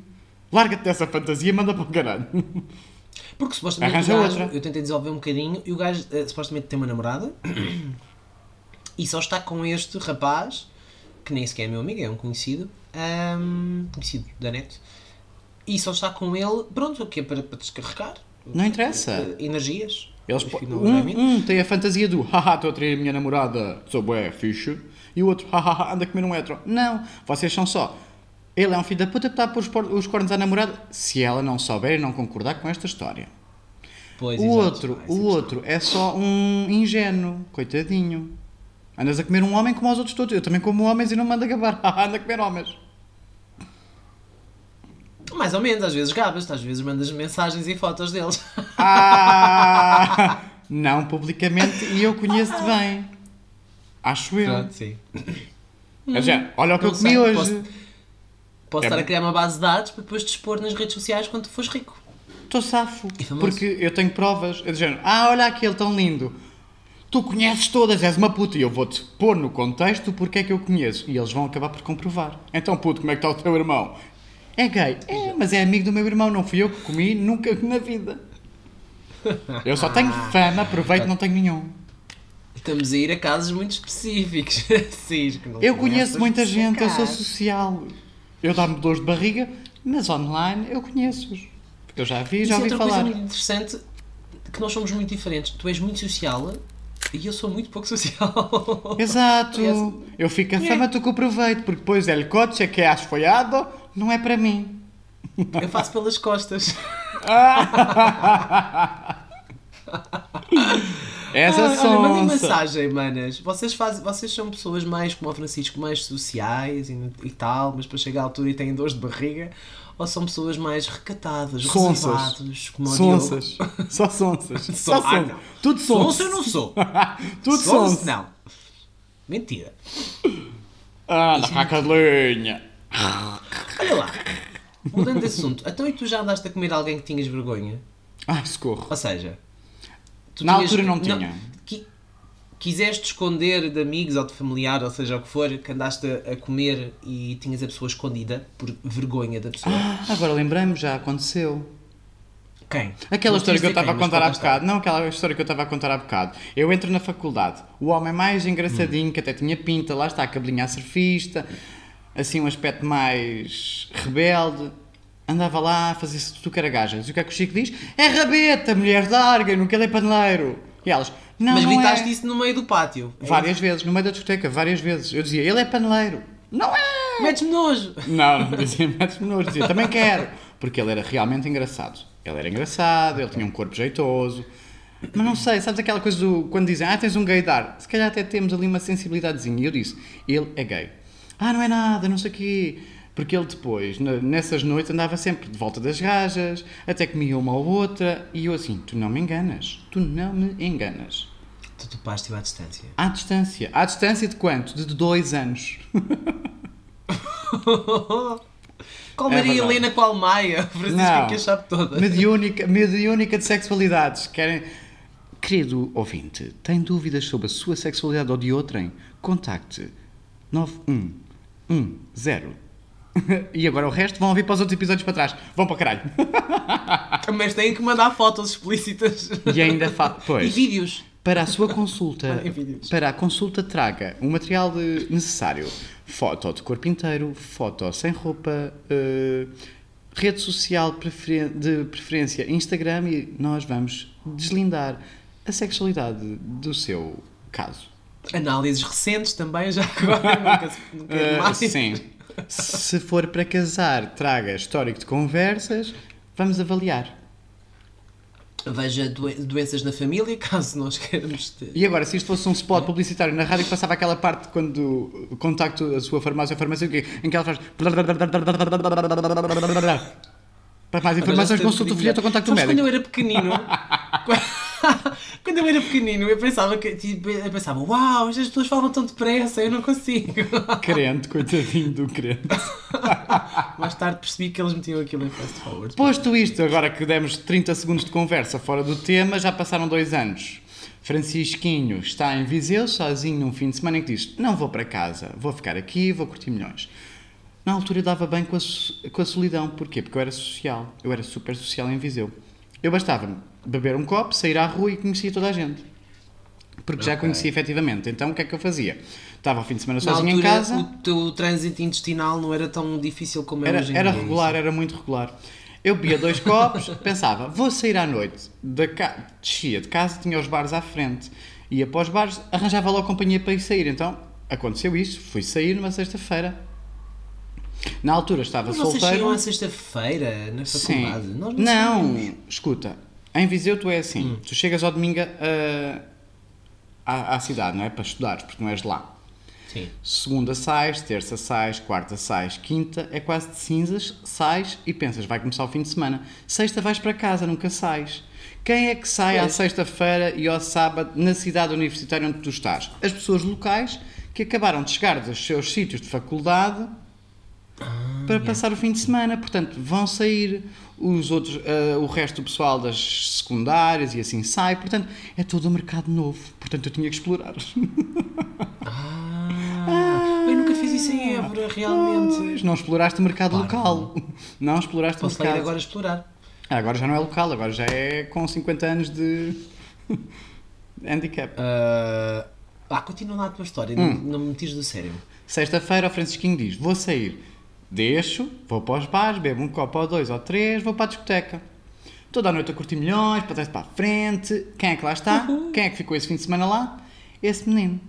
Larga-te dessa fantasia e manda para o caralho. Porque supostamente Arranja o gajo, outra. eu tentei desenvolver um bocadinho e o gajo eh, supostamente tem uma namorada e só está com este rapaz, que nem sequer é meu amigo, é um conhecido, ahm, conhecido da net, e só está com ele, pronto, o que é para, para descarregar Não interessa. eh, energias. Eles, é um, um tem a fantasia do haha, estou a trair a minha namorada, sou bué, fixe. E o outro, haha, anda a comer um hetero. Não, vocês são só. Ele é um filho da puta que está a pôr os, cornos à namorada se ela não souber e não concordar com esta história. Pois, O exato. outro, Ah, o outro é só um ingênuo, coitadinho. Andas a comer um homem como os outros todos. Eu também como homens e não mando a gabar. Haha, anda a comer homens. Mais ou menos, às vezes gabas, às vezes mandas mensagens e fotos deles. Ah, não publicamente e eu conheço-te bem. Acho eu. Pronto, sim. Mas já, olha o que Não eu comi sei, hoje. posso- Posso É estar a bom. criar uma base de dados para depois te expor nas redes sociais quando tu fores rico. Estou safo. Porque eu tenho provas. Eu dizendo, ah, olha aquele tão lindo. Tu conheces todas, és uma puta. E eu vou-te pôr no contexto porque é que eu conheço. E eles vão acabar por comprovar. Então, puto, como é que está o teu irmão? É gay. É, mas é amigo do meu irmão. Não fui eu que comi nunca na vida. Eu só tenho fama, aproveito, não tenho nenhum. Estamos a ir a casos muito específicos. Sim, Eu conheço muita de gente, eu sou social. Eu dá-me dores de barriga, mas online eu conheço-os. Eu já vi, Isso já é ouvi outra falar. coisa muito interessante, que nós somos muito diferentes. Tu és muito social e eu sou muito pouco social. Exato. Conhece- Eu fico a fama, tu que aproveito, porque depois el coche que has folhado não é para mim. Eu faço pelas costas. Essa Ah, olha, mandem sonsa. mensagem, manas. Vocês, fazem, vocês são pessoas mais, como o Francisco, mais sociais e, e tal, mas para chegar à altura e têm dores de barriga? Ou são pessoas mais recatadas, Sonsas. como? Sonsas. Só sonsas. Só- Só ah, sonsas. não. Tudo Sonso sonsa. eu não sou. Tudo Sonso, sonsa. não. Mentira. Ah, da cacalinha. Olha lá. Mudando de assunto. Então e tu já andaste a comer alguém que tinhas vergonha? Ai, socorro. Ou seja, Na tinhas- altura não tinha. qui- quiseste esconder de amigos ou de familiar, ou seja, o que for, que andaste a, a comer e tinhas a pessoa escondida por vergonha da pessoa. Ah, agora lembrei-me, já aconteceu. Quem? Aquela Não história que eu estava a contar há bocado. Não, aquela história que eu estava a contar há bocado. Eu entro na faculdade. O homem mais engraçadinho, que até tinha pinta, lá está, a cabelinha a surfista, assim um aspecto mais rebelde. Andava lá a fazer-se de tucaragajas. E o que é que o Chico diz? É rabeta, mulher larga, não quer é paneleiro. E elas, não, Mas não gritaste é. isso no meio do pátio. É Várias vezes, no meio da discoteca, várias vezes. Eu dizia, ele é paneleiro. Não é! isso? Metes-me nojo. Não, não dizia metes-me nojo, dizia também quero. Porque ele era realmente engraçado. Ele era engraçado, ele tinha um corpo jeitoso. Mas não sei, sabes aquela coisa do. Quando dizem, ah, tens um gaydar. Se calhar até temos ali uma sensibilidadezinha. E eu disse, ele é gay. Ah, não é nada, não sei o quê. Porque ele depois, nessas noites, andava sempre de volta das gajas, até comia uma ou outra. E eu assim, tu não me enganas. Tu não me enganas. Tu topaste-o à distância. À distância. À distância de quanto? De dois anos. Qual É Maria verdade. Helena, qual Maia? Francisco que a chave toda. Mediúnica, mediúnica de sexualidades. Querem... Querido ouvinte, tem dúvidas sobre a sua sexualidade ou de outrem? Contacte 9110. E agora o resto vão ouvir para os outros episódios para trás. Vão para caralho. Mas têm que mandar fotos explícitas. E ainda fa... E Pois. vídeos. Para a sua consulta, para a consulta traga o material necessário. Foto de corpo inteiro, foto sem roupa, eh, rede social preferen- de preferência Instagram e nós vamos deslindar a sexualidade do seu caso. Análises recentes também, já agora. nunca, nunca Eh, demais. sim. Se for para casar, traga histórico de conversas, vamos avaliar. Veja doen- doenças na família, caso nós queiramos ter. E agora, se isto fosse um spot publicitário na rádio que passava aquela parte quando contacto a sua farmácia farmacêutica em que ela faz. Para mais informações, consulte o folheto ou contacto o Sabes quando médico. eu era pequenino? quando eu era pequenino, eu pensava que. Tipo, eu pensava, uau, estas pessoas falam tão depressa, eu não consigo. Crente, coitadinho do crente. Mais tarde percebi que eles metiam aquilo em fast forward. Posto isto, agora que demos 30 segundos de conversa fora do tema, já passaram dois anos. Francisquinho está em Viseu, sozinho num fim de semana, em que diz: Não vou para casa, vou ficar aqui, vou curtir milhões. Na altura eu dava bem com a, com a solidão. Porquê? Porque eu era social. Eu era super social em Viseu. Eu bastava beber um copo, sair à rua e conhecia toda a gente. Porque já Ok. conhecia efetivamente. Então o que é que eu fazia? Estava ao fim de semana Na sozinho em casa. o teu trânsito intestinal não era tão difícil como é Era, hoje em era dia. regular, era muito regular. Eu bebia dois copos, pensava, vou sair à noite. Da ca... Descia de casa, tinha os bares à frente. Ia para os bares, arranjava logo companhia para ir sair. Então, aconteceu isso. Fui sair numa sexta-feira. Na altura estava Mas vocês solteiro. saíam à sexta-feira na Sim. faculdade? Nós Não, saímos. escuta. Em Viseu tu é assim. Hum. Tu chegas ao domingo ah, à, à cidade, não é? Para estudares, porque não és de lá. Sim. Segunda sais, terça sais, quarta sais, quinta é quase de cinzas, sais e pensas, vai começar o fim de semana. Sexta vais para casa, nunca sais. Quem é que sai à Pois. sexta-feira e ao sábado na cidade universitária onde tu estás? As pessoas locais que acabaram de chegar dos seus sítios de faculdade para passar o fim de semana. Portanto, vão sair os outros, ah, o resto do pessoal das secundárias e assim sai. Portanto, é todo um mercado novo. Portanto, eu tinha que explorar. Ah, eu nunca fiz isso em Évora, realmente. Pois, não exploraste o mercado Pá, local. Não exploraste Posso o mercado. agora explorar. Ah, agora já não é local, agora já é com 50 anos de handicap. Ah, ah, continua lá a tua história, não, Hum. não me tires do sério. Sexta-feira o Francisquinho diz: Vou sair, deixo, vou para os bares, bebo um copo ou dois ou três, vou para a discoteca. Toda a noite a curtir milhões, para trás para a frente. Quem é que lá está? Quem é que ficou esse fim de semana lá? Esse menino.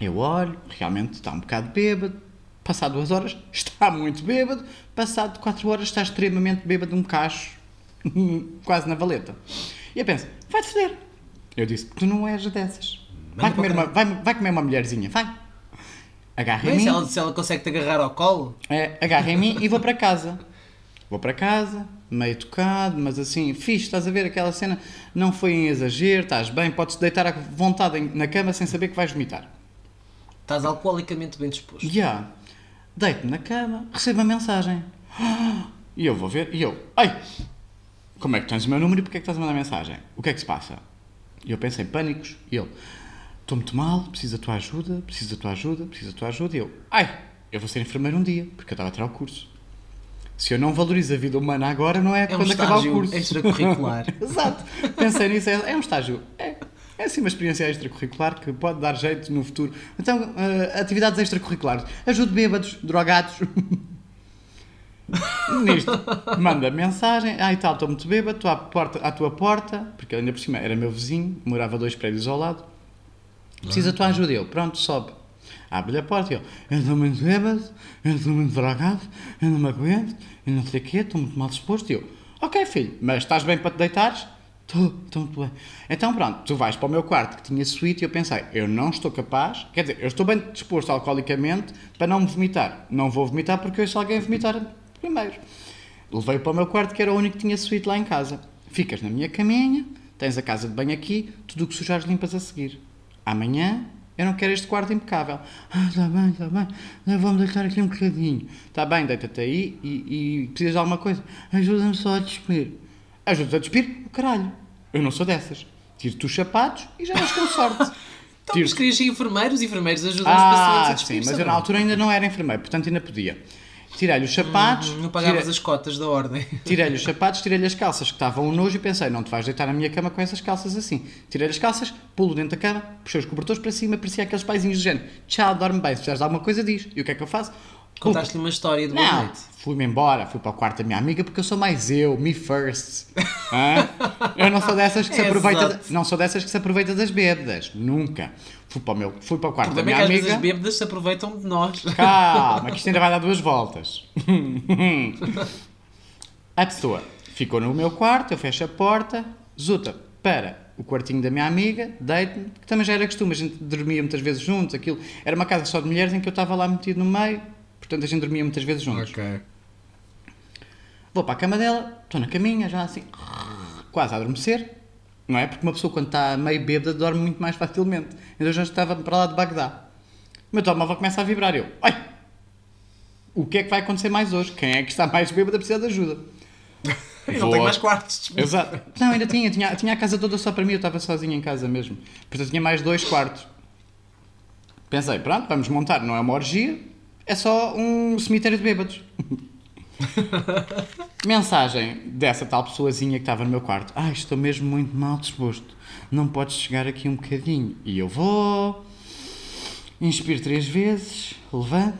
Eu olho, realmente está um bocado bêbado. Passado duas horas, está muito bêbado. Passado quatro horas, está extremamente bêbado, um cacho, quase na valeta. E eu penso: vai-te foder. Eu disse: Tu não és dessas. Vai comer, uma, vai, vai comer uma mulherzinha, vai. Agarra em mim. se, ela, se ela consegue te agarrar ao colo, É, agarra em mim e vou para casa. Vou para casa, meio tocado, mas assim, fixe, estás a ver aquela cena? Não foi em exagero, estás bem, podes deitar à vontade em- na cama sem saber que vais vomitar. estás alcoolicamente bem disposto. Já. Deito-me na cama, recebo a mensagem. E eu vou ver, e eu, ai, como é que tens o meu número e porque é que estás a mandar mensagem? O que é que se passa? E eu pensei, pânicos, e ele, estou muito mal, preciso da tua ajuda, preciso da tua ajuda, preciso da tua ajuda, e eu, ai, eu vou ser enfermeiro um dia, porque eu estava a tirar o curso. Se eu não valorizo a vida humana agora, não é, É um quando acabar o estágio curso. extracurricular. Exato. Pensei nisso, é, é um estágio. É, é assim uma experiência extracurricular que pode dar jeito no futuro. Então, eh, atividades extracurriculares. Ajude bêbados, drogados. Nisto, manda mensagem. Ai tal, estou muito bêbado, estou à, porta, à tua porta, porque ainda por cima era meu vizinho, morava dois prédios ao lado. Precisa da tua ajuda. Eu, pronto, sobe. Abre-lhe a porta e eu, eu estou muito bêbado, eu estou muito drogado, eu não me aguento, eu não sei o quê, estou muito mal disposto. E eu, ok filho, mas estás bem para te deitares? Estou, estou muito bem. Então pronto, tu vais para o meu quarto que tinha suíte e eu pensei, eu não estou capaz, quer dizer, eu estou bem disposto alcoolicamente para não me vomitar. Não vou vomitar porque eu se alguém vomitar primeiro. Levei para o meu quarto que era o único que tinha suíte lá em casa. Ficas na minha caminha, tens a casa de banho aqui, tudo o que sujares limpas a seguir. Amanhã eu não quero este quarto impecável. Ah, está bem, está bem. Eu Vou-me deitar aqui um bocadinho. Está bem, deita-te aí e, e precisas de alguma coisa. Ajuda-me só a despir. Ajuda-te a despir? O caralho. Eu não sou dessas. Tiro-te os sapatos e já vais com sorte. Então, mas querias ser enfermeiro, os enfermeiros ajudam os pacientes a Ah, despir-se, sim, mas eu na altura ainda não era enfermeiro, portanto ainda podia. Tirei-lhe os sapatos, Não pagavas tirei- as cotas da ordem. Tirei-lhe os sapatos, tirei-lhe as calças que estavam um nojo e pensei, não te vais deitar na minha cama com essas calças assim. Tirei-lhe as calças, pulo dentro da cama, puxei os cobertores para cima, parecia aqueles paizinhos do género. Tchau, dorme bem, se precisares de alguma coisa diz. E o que é que eu faço? Contaste-lhe uma história de boa Não, noite. fui-me embora, fui para o quarto da minha amiga porque eu sou mais eu, me first. Eu não sou dessas que se É, aproveita, não sou dessas que se aproveita das bêbadas, nunca. Fui para o meu, fui para o quarto da é minha que às vezes amiga. as bêbadas se aproveitam de nós. Calma, que isto ainda vai dar duas voltas. A pessoa ficou no meu quarto, eu fecho a porta, zuta para o quartinho da minha amiga, deito-me, que também já era costume, a gente dormia muitas vezes juntos, aquilo. Era uma casa só de mulheres em que eu estava lá metido no meio, portanto a gente dormia muitas vezes juntos. Vou para a cama dela, estou na caminha, já assim, quase a adormecer, não é? Porque uma pessoa quando está meio bêbada dorme muito mais facilmente. Então eu já estava para lá de Bagdá. O meu telemóvel começa a vibrar, eu, ai, o que é que vai acontecer mais hoje? Quem é que está mais bêbado a precisar de ajuda? Eu não tenho mais quartos. Exato. Não, ainda tinha, tinha, tinha a casa toda só para mim, eu estava sozinho em casa mesmo. Portanto, tinha mais dois quartos. Pensei, pronto, vamos montar, não é uma orgia, é só um cemitério de bêbados. Mensagem dessa tal pessoazinha que estava no meu quarto. Ai, estou mesmo muito mal disposto. Não podes chegar aqui um bocadinho. E eu vou. Inspiro três vezes. Levanto.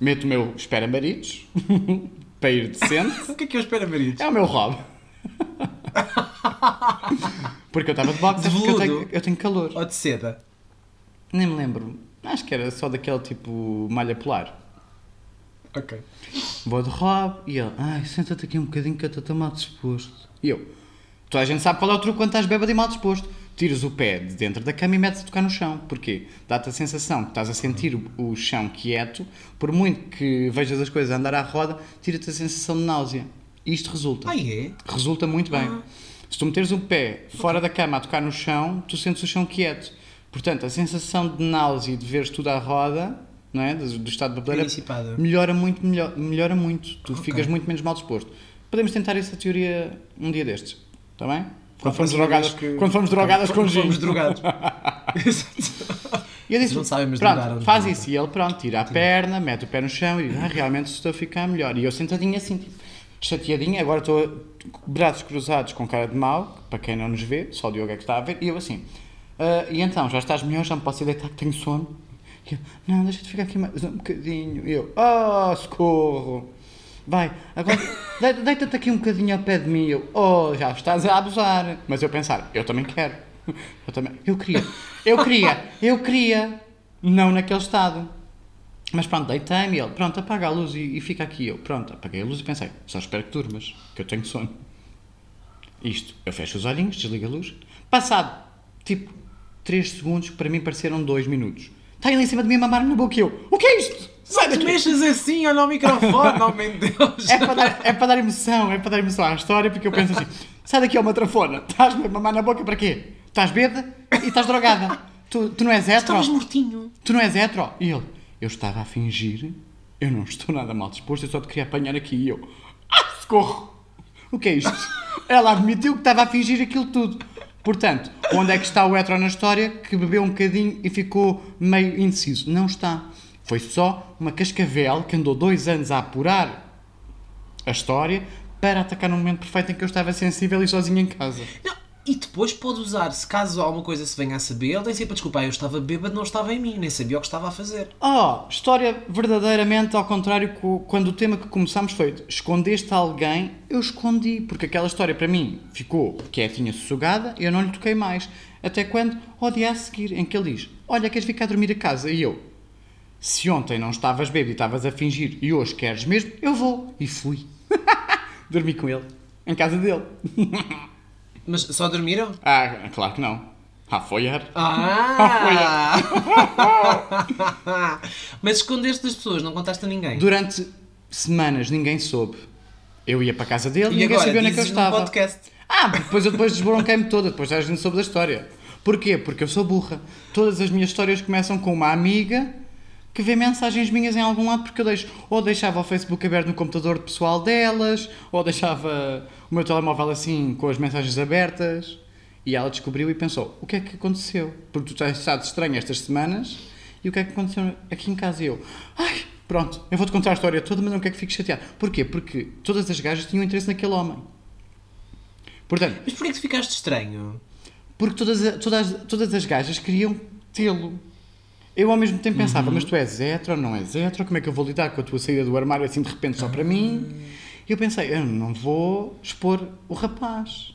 Meto o meu espera-maridos. para ir decente. o que é que eu espero, maridos? É o meu hobby. porque eu estava de boxe, De porque eu tenho, eu tenho calor. Ou de seda? Nem me lembro. Acho que era só daquele tipo malha polar. Ok. Vou de rob e ele, ai, senta-te aqui um bocadinho que eu estou mal disposto. E eu, toda a gente sabe qual é o truque quando estás bêbado e mal disposto. Tiras o pé de dentro da cama e metes a tocar no chão. Porquê? Dá-te a sensação que estás a sentir o, o chão quieto, por muito que vejas as coisas a andar à roda, tira-te a sensação de náusea. Isto resulta. Ah, é? Resulta muito bem. Se tu meteres o pé fora da cama a tocar no chão, tu sentes o chão quieto. Portanto, a sensação de náusea e de veres tudo à roda, não é? do, do estado dissipada. melhora muito, melhor, melhora muito. Tu Ok. ficas muito menos mal disposto. Podemos tentar essa teoria um dia destes, está bem? Quando formos próxima drogadas, que- quando formos drogadas com Quando gin. fomos drogados. E eu disse, não sabem, mas pronto, faz isso. E ele, pronto, tira a perna, mete o pé no chão e diz, ah, realmente estou a ficar melhor. E eu sentadinho assim, tipo, chateadinho, agora estou braços cruzados com cara de mau, para quem não nos vê, só o Diogo é que está a ver, e eu assim, "Ah, e então, já estás melhor, já me posso ir deitar que tenho sono? E eu, não, deixa-te ficar aqui mais um bocadinho. E eu, oh, socorro. Vai, agora de- deita-te aqui um bocadinho ao pé de mim. Eu, oh, já estás a abusar. Mas eu pensar, eu também quero. Eu também, eu queria, eu queria, eu queria. Não naquele estado. Mas pronto, deitei-me e ele, pronto, apaga a luz e, e fica aqui. Eu, pronto, apaguei a luz e pensei, só espero que durmas, que eu tenho sono. Isto, eu fecho os olhinhos, desligo a luz. Passado, tipo, 3 segundos, que para mim pareceram 2 minutos. Está ele em cima de mim a mamar na boca e eu, o que é isto? Sai Tu daqui! mexes assim, olha ao microfone, oh meu Deus. É para, dar, é para dar emoção, é para dar emoção à história, porque eu penso assim: sai daqui, ó uma trafona, estás-me a mamar na boca para quê? Estás bêbada e estás drogada. Tu, tu não és hetero? Estavas mortinho. Tu não és hetero? E ele: eu estava a fingir, eu não estou nada mal disposto, eu só te queria apanhar aqui. E eu: ah, socorro! O que é isto? Ela admitiu que estava a fingir aquilo tudo. Portanto, onde é que está o hetero na história que bebeu um bocadinho e ficou meio indeciso? Não está. Foi só uma cascavel que andou dois anos a apurar a história para atacar no momento perfeito em que eu estava sensível e sozinho em casa. Não, e depois pode usar, se caso alguma coisa se venha a saber, ele tem sempre a desculpar, eu estava bêbado, não estava em mim, nem sabia o que estava a fazer. Oh, história verdadeiramente ao contrário co- quando o tema que começámos foi escondeste alguém, eu escondi, porque aquela história para mim ficou quietinha, sossegada, eu não lhe toquei mais. Até quando, ao dia a seguir, em que ele diz, olha, queres ficar a dormir a casa? E eu, se ontem não estavas bêbado e estavas a fingir e hoje queres mesmo, eu vou. E fui. Dormi com ele, em casa dele. Mas só dormiram? Ah, claro que não. Ah, foi ar. Ah! Mas escondeste das pessoas, não contaste a ninguém. Durante semanas ninguém soube. Eu ia para a casa dele e ninguém agora, sabia onde é que eu estava. podcast. Ah, depois eu depois desbronquei-me toda, depois a gente soube da história. Porquê? Porque eu sou burra. Todas as minhas histórias começam com uma amiga que vê mensagens minhas em algum lado porque eu deixo, ou deixava o Facebook aberto no computador pessoal delas, ou deixava o meu telemóvel assim com as mensagens abertas. E ela descobriu e pensou: o que é que aconteceu? Porque tu tens estado estranho estas semanas e o que é que aconteceu aqui em casa? E eu, ai, pronto, eu vou-te contar a história toda, mas não quero que fiques chateado. Porquê? Porque todas as gajas tinham interesse naquele homem. Portanto, Mas porquê que ficaste estranho? porque todas, todas, todas as gajas queriam tê-lo. Eu ao mesmo tempo pensava, mas tu és hetero, não és hetero, como é que eu vou lidar com a tua saída do armário assim de repente só para mim? E eu pensei, eu não vou expor o rapaz.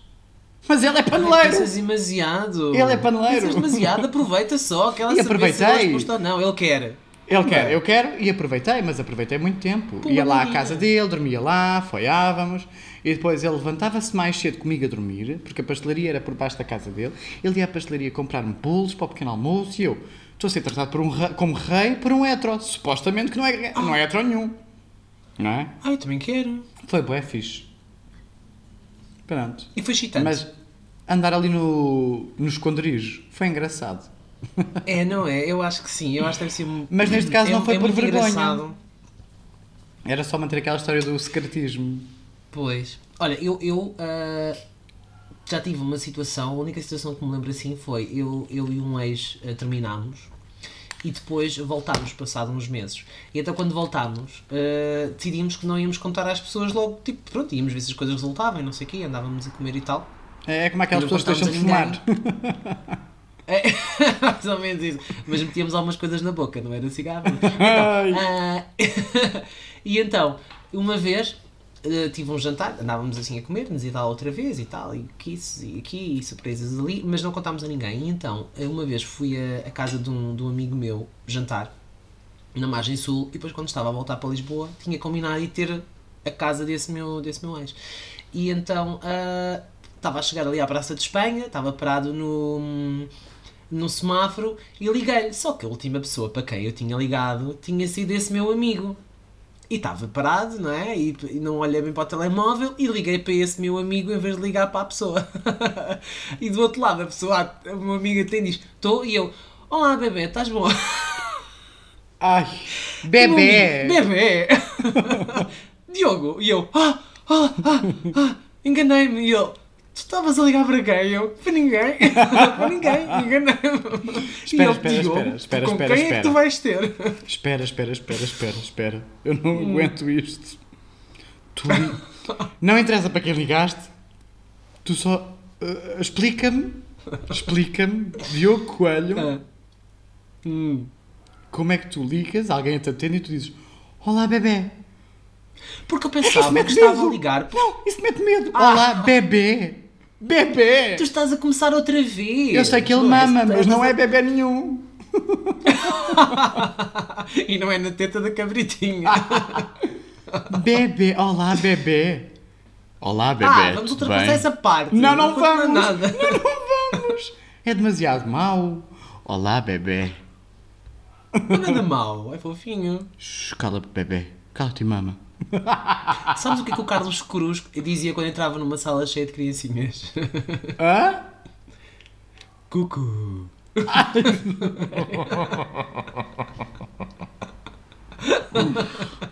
Mas ele é paneleiro! Pensas demasiado. Ele é paneleiro. Pensas demasiado, aproveita só aquela E saber se ele é ou não. Ele quer. Ele quer, eu quero, e aproveitei, mas aproveitei muito tempo. Pô, ia lá à casa dele, dormia lá, foiávamos, e depois ele levantava-se mais cedo comigo a dormir, porque a pastelaria era por baixo da casa dele. Ele ia à pastelaria comprar-me bolos para o pequeno almoço, e eu estou a ser tratado por um re- como rei por um hetero, supostamente que não é, não é hetero nenhum. Não é? Ah, eu também quero. Foi bué fixe. Pronto. E foi excitante. Mas andar ali no, no esconderijo foi engraçado. É, não é? Eu acho que sim. Eu acho que deve ser. Mas neste caso é- não foi é por vergonha. engraçado. Era só manter aquela história do secretismo. Pois. Olha, eu, eu ah, já tive uma situação, a única situação que me lembro assim foi eu, eu e um ex ah, terminámos e depois voltámos, passado uns meses. E então quando voltámos, uh, decidimos que não íamos contar às pessoas logo, tipo, pronto, íamos ver se as coisas resultavam não sei o quê, andávamos a comer e tal. É como aquelas pessoas que deixam de fumar. É, mais ou menos isso. Mas metíamos algumas coisas na boca, não era cigarro. Então, uh, e então, uma vez uh, tive um jantar, andávamos assim a comer, nos ia dar outra vez e tal, e isso, e aqui, e surpresas ali, mas não contámos a ninguém. E então, uma vez fui a casa de um, de um amigo meu jantar, na margem sul, e depois quando estava a voltar para Lisboa, tinha combinado de ter a casa desse meu, desse meu ex. E então, uh, estava a chegar ali à Praça de Espanha, estava parado no no semáforo e liguei-lhe. Só que a última pessoa para quem eu tinha ligado tinha sido esse meu amigo. E estava parado, não é? E, e, não olhei bem para o telemóvel e liguei para esse meu amigo em vez de ligar para a pessoa. e do outro lado, a pessoa, a minha amiga tem diz: Estou, e eu: Olá, bebê, estás bom? Ai, bebê! Bebê! Diogo, e eu: Ah, ah, ah, ah enganei-me. E Tu estavas a ligar para quem? Eu, para ninguém. para ninguém. Enganei-me. Espera, espera, espera, espera, com espera, quem espera. é que tu vais ter? Espera, espera, espera, espera, espera. Eu não aguento isto. Tu. Não interessa para quem ligaste. Tu só... Uh, explica-me. Explica-me, Diogo Coelho. Ah. Hum. Como é que tu ligas, alguém te atende e tu dizes Olá, bebê. Porque eu É que pensava que estava a ligar. Não, isso mete medo. Olá, bebê. Bebê. Tu estás a começar outra vez. Eu sei que ele Não mama, mas não é bebê nenhum. e não é na teta da cabritinha. Bebê. Olá, bebê. Olá, bebê. ah, vamos ultrapassar bem? essa parte. Não, não conta vamos. Nada. Não, não vamos. É demasiado mau. Olá, bebê. Não é nada mau, é fofinho. Shhh, Cala-te, bebê. Cala-te, mama. Sabes o que é que o Carlos Cruz dizia quando entrava numa sala cheia de criancinhas? Hã? Cucu.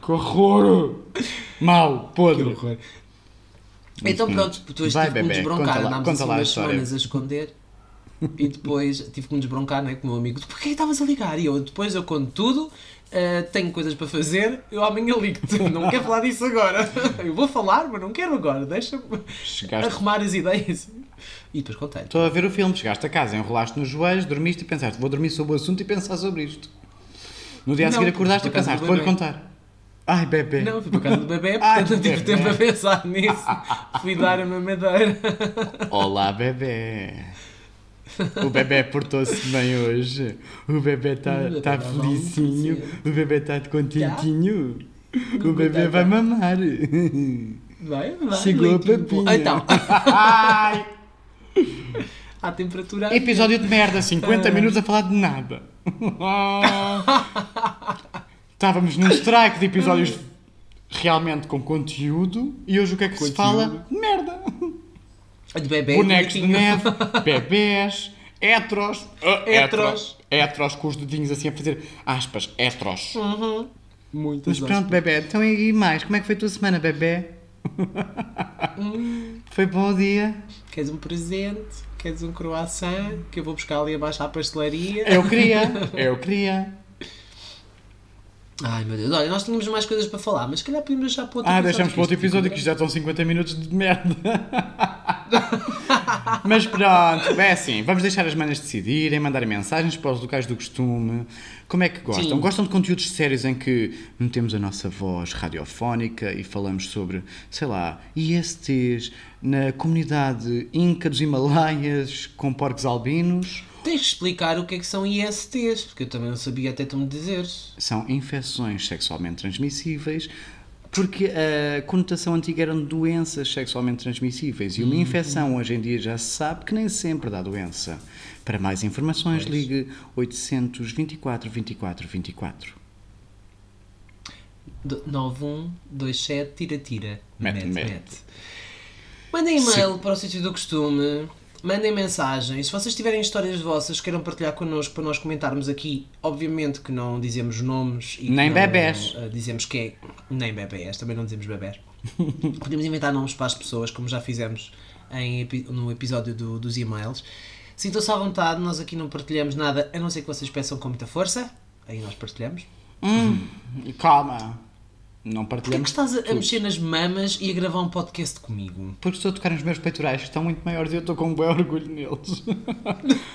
Que horror. Mau, podre. Então pronto, depois Vai, tive que me bebê, desbroncar. Andámos assim umas semanas a esconder. E depois tive que me desbroncar né, com o meu amigo. Porquê estavas a ligar? E eu, depois eu conto tudo, eh, tenho coisas para fazer, eu amanhã ligo-te. Não quero falar disso agora. Eu vou falar, mas não quero agora. Deixa-me arrumar as ideias. E depois contei. Estou a ver o filme. Chegaste a casa, enrolaste nos joelhos, dormiste e pensaste, vou dormir sobre o assunto e pensar sobre isto. No dia a seguir acordaste e pensaste, vou-lhe contar. Ai, bebê. Não, fui para casa do bebê, portanto não tive bebê. tempo a pensar nisso. Fui dar a mamadeira. Olá, bebê. O bebê portou-se bem hoje. O bebê está tá tá felicinho. O bebê está contentinho. O bebê vai mamar. Vai, vai. Chegou a papinha. Então, Ai. à temperatura. Episódio de merda, 50 minutos a falar de nada. Estávamos num strike de episódios realmente com conteúdo e hoje o que é que se fala? Merda. De bebê. Bonecos de neve, bebés, heteros. Ah, Heteros. Heteros com os dedinhos assim a fazer aspas, heteros. Muitas Mas pronto, bebê, então e mais? Como é que foi a tua semana, bebê? Foi bom o dia? Queres um presente? Queres um croissant? Que eu vou buscar ali abaixo à pastelaria. Eu queria, eu queria. Ai meu Deus, olha, nós tínhamos mais coisas para falar, mas se calhar podemos deixar para outro Ah, deixamos para outro episódio que já estão 50 minutos de merda. Mas pronto, é assim, vamos deixar as manas decidirem, mandarem mensagens para os locais do costume. Como é que gostam? Sim. Gostam de conteúdos sérios em que metemos a nossa voz radiofónica e falamos sobre, sei lá, ISTs na comunidade Inca dos Himalaias com porcos albinos? Tens de explicar o que é que são ISTs, porque eu também não sabia até tu me dizeres. São infecções sexualmente transmissíveis, porque a conotação antiga eram doenças sexualmente transmissíveis e uma Uhum. infecção hoje em dia já se sabe que nem sempre dá doença. Para mais informações, ligue 824 24 24. 9127 tira tira. Mete, mete. Mandem e-mail para o sítio do costume. Mandem mensagens. Se vocês tiverem histórias vossas que queiram partilhar connosco para nós comentarmos aqui, obviamente que não dizemos nomes e Nem bebés. eh, dizemos que é. Nem bebés, também não dizemos bebés. Podemos inventar nomes para as pessoas, como já fizemos em no episódio do- dos e-mails. Sintam-se à vontade, nós aqui não partilhamos nada, a não ser que vocês peçam com muita força. Aí nós partilhamos. Hum, calma. Não Porquê que partilhamos. estás a, a mexer nas mamas e a gravar um podcast comigo? Porque estou a tocar nos meus peitorais, que estão muito maiores e eu estou com um bom orgulho neles.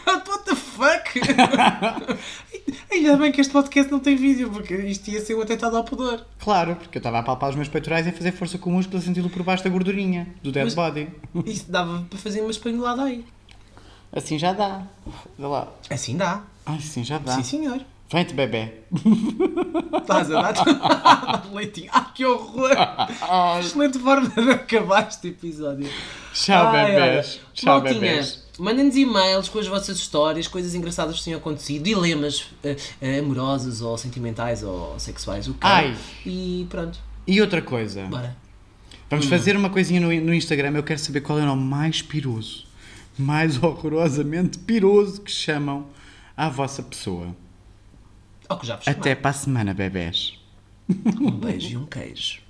What the fuck? Ainda bem que este podcast não tem vídeo, porque isto ia ser um atentado ao pudor. claro, porque eu estava a palpar os meus peitorais e a fazer força com o músculo a senti-lo por baixo da gordurinha, do dead Mas- body. Isso dava para fazer uma espanholada aí. Assim já dá. Lá. Assim dá. Ai, sim, já dá. Sim, senhor. Vem-te, bebê. Estás a dar leitinho. Ah, que horror! Excelente forma de acabar este episódio. Tchau, Ai, olha. Tchau, Maltinha, bebés. Mandem-nos e-mails com as vossas histórias, coisas engraçadas que tenham acontecido, dilemas eh, eh, amorosos ou sentimentais ou sexuais, o que Ai. E pronto, E outra coisa. bora. Vamos fazer uma coisinha no, no Instagram. Eu quero saber qual é o nome mais piroso, mais horrorosamente piroso que chamam à vossa pessoa. Ao que já vos Até para a semana, bebés. Um beijo e um queijo.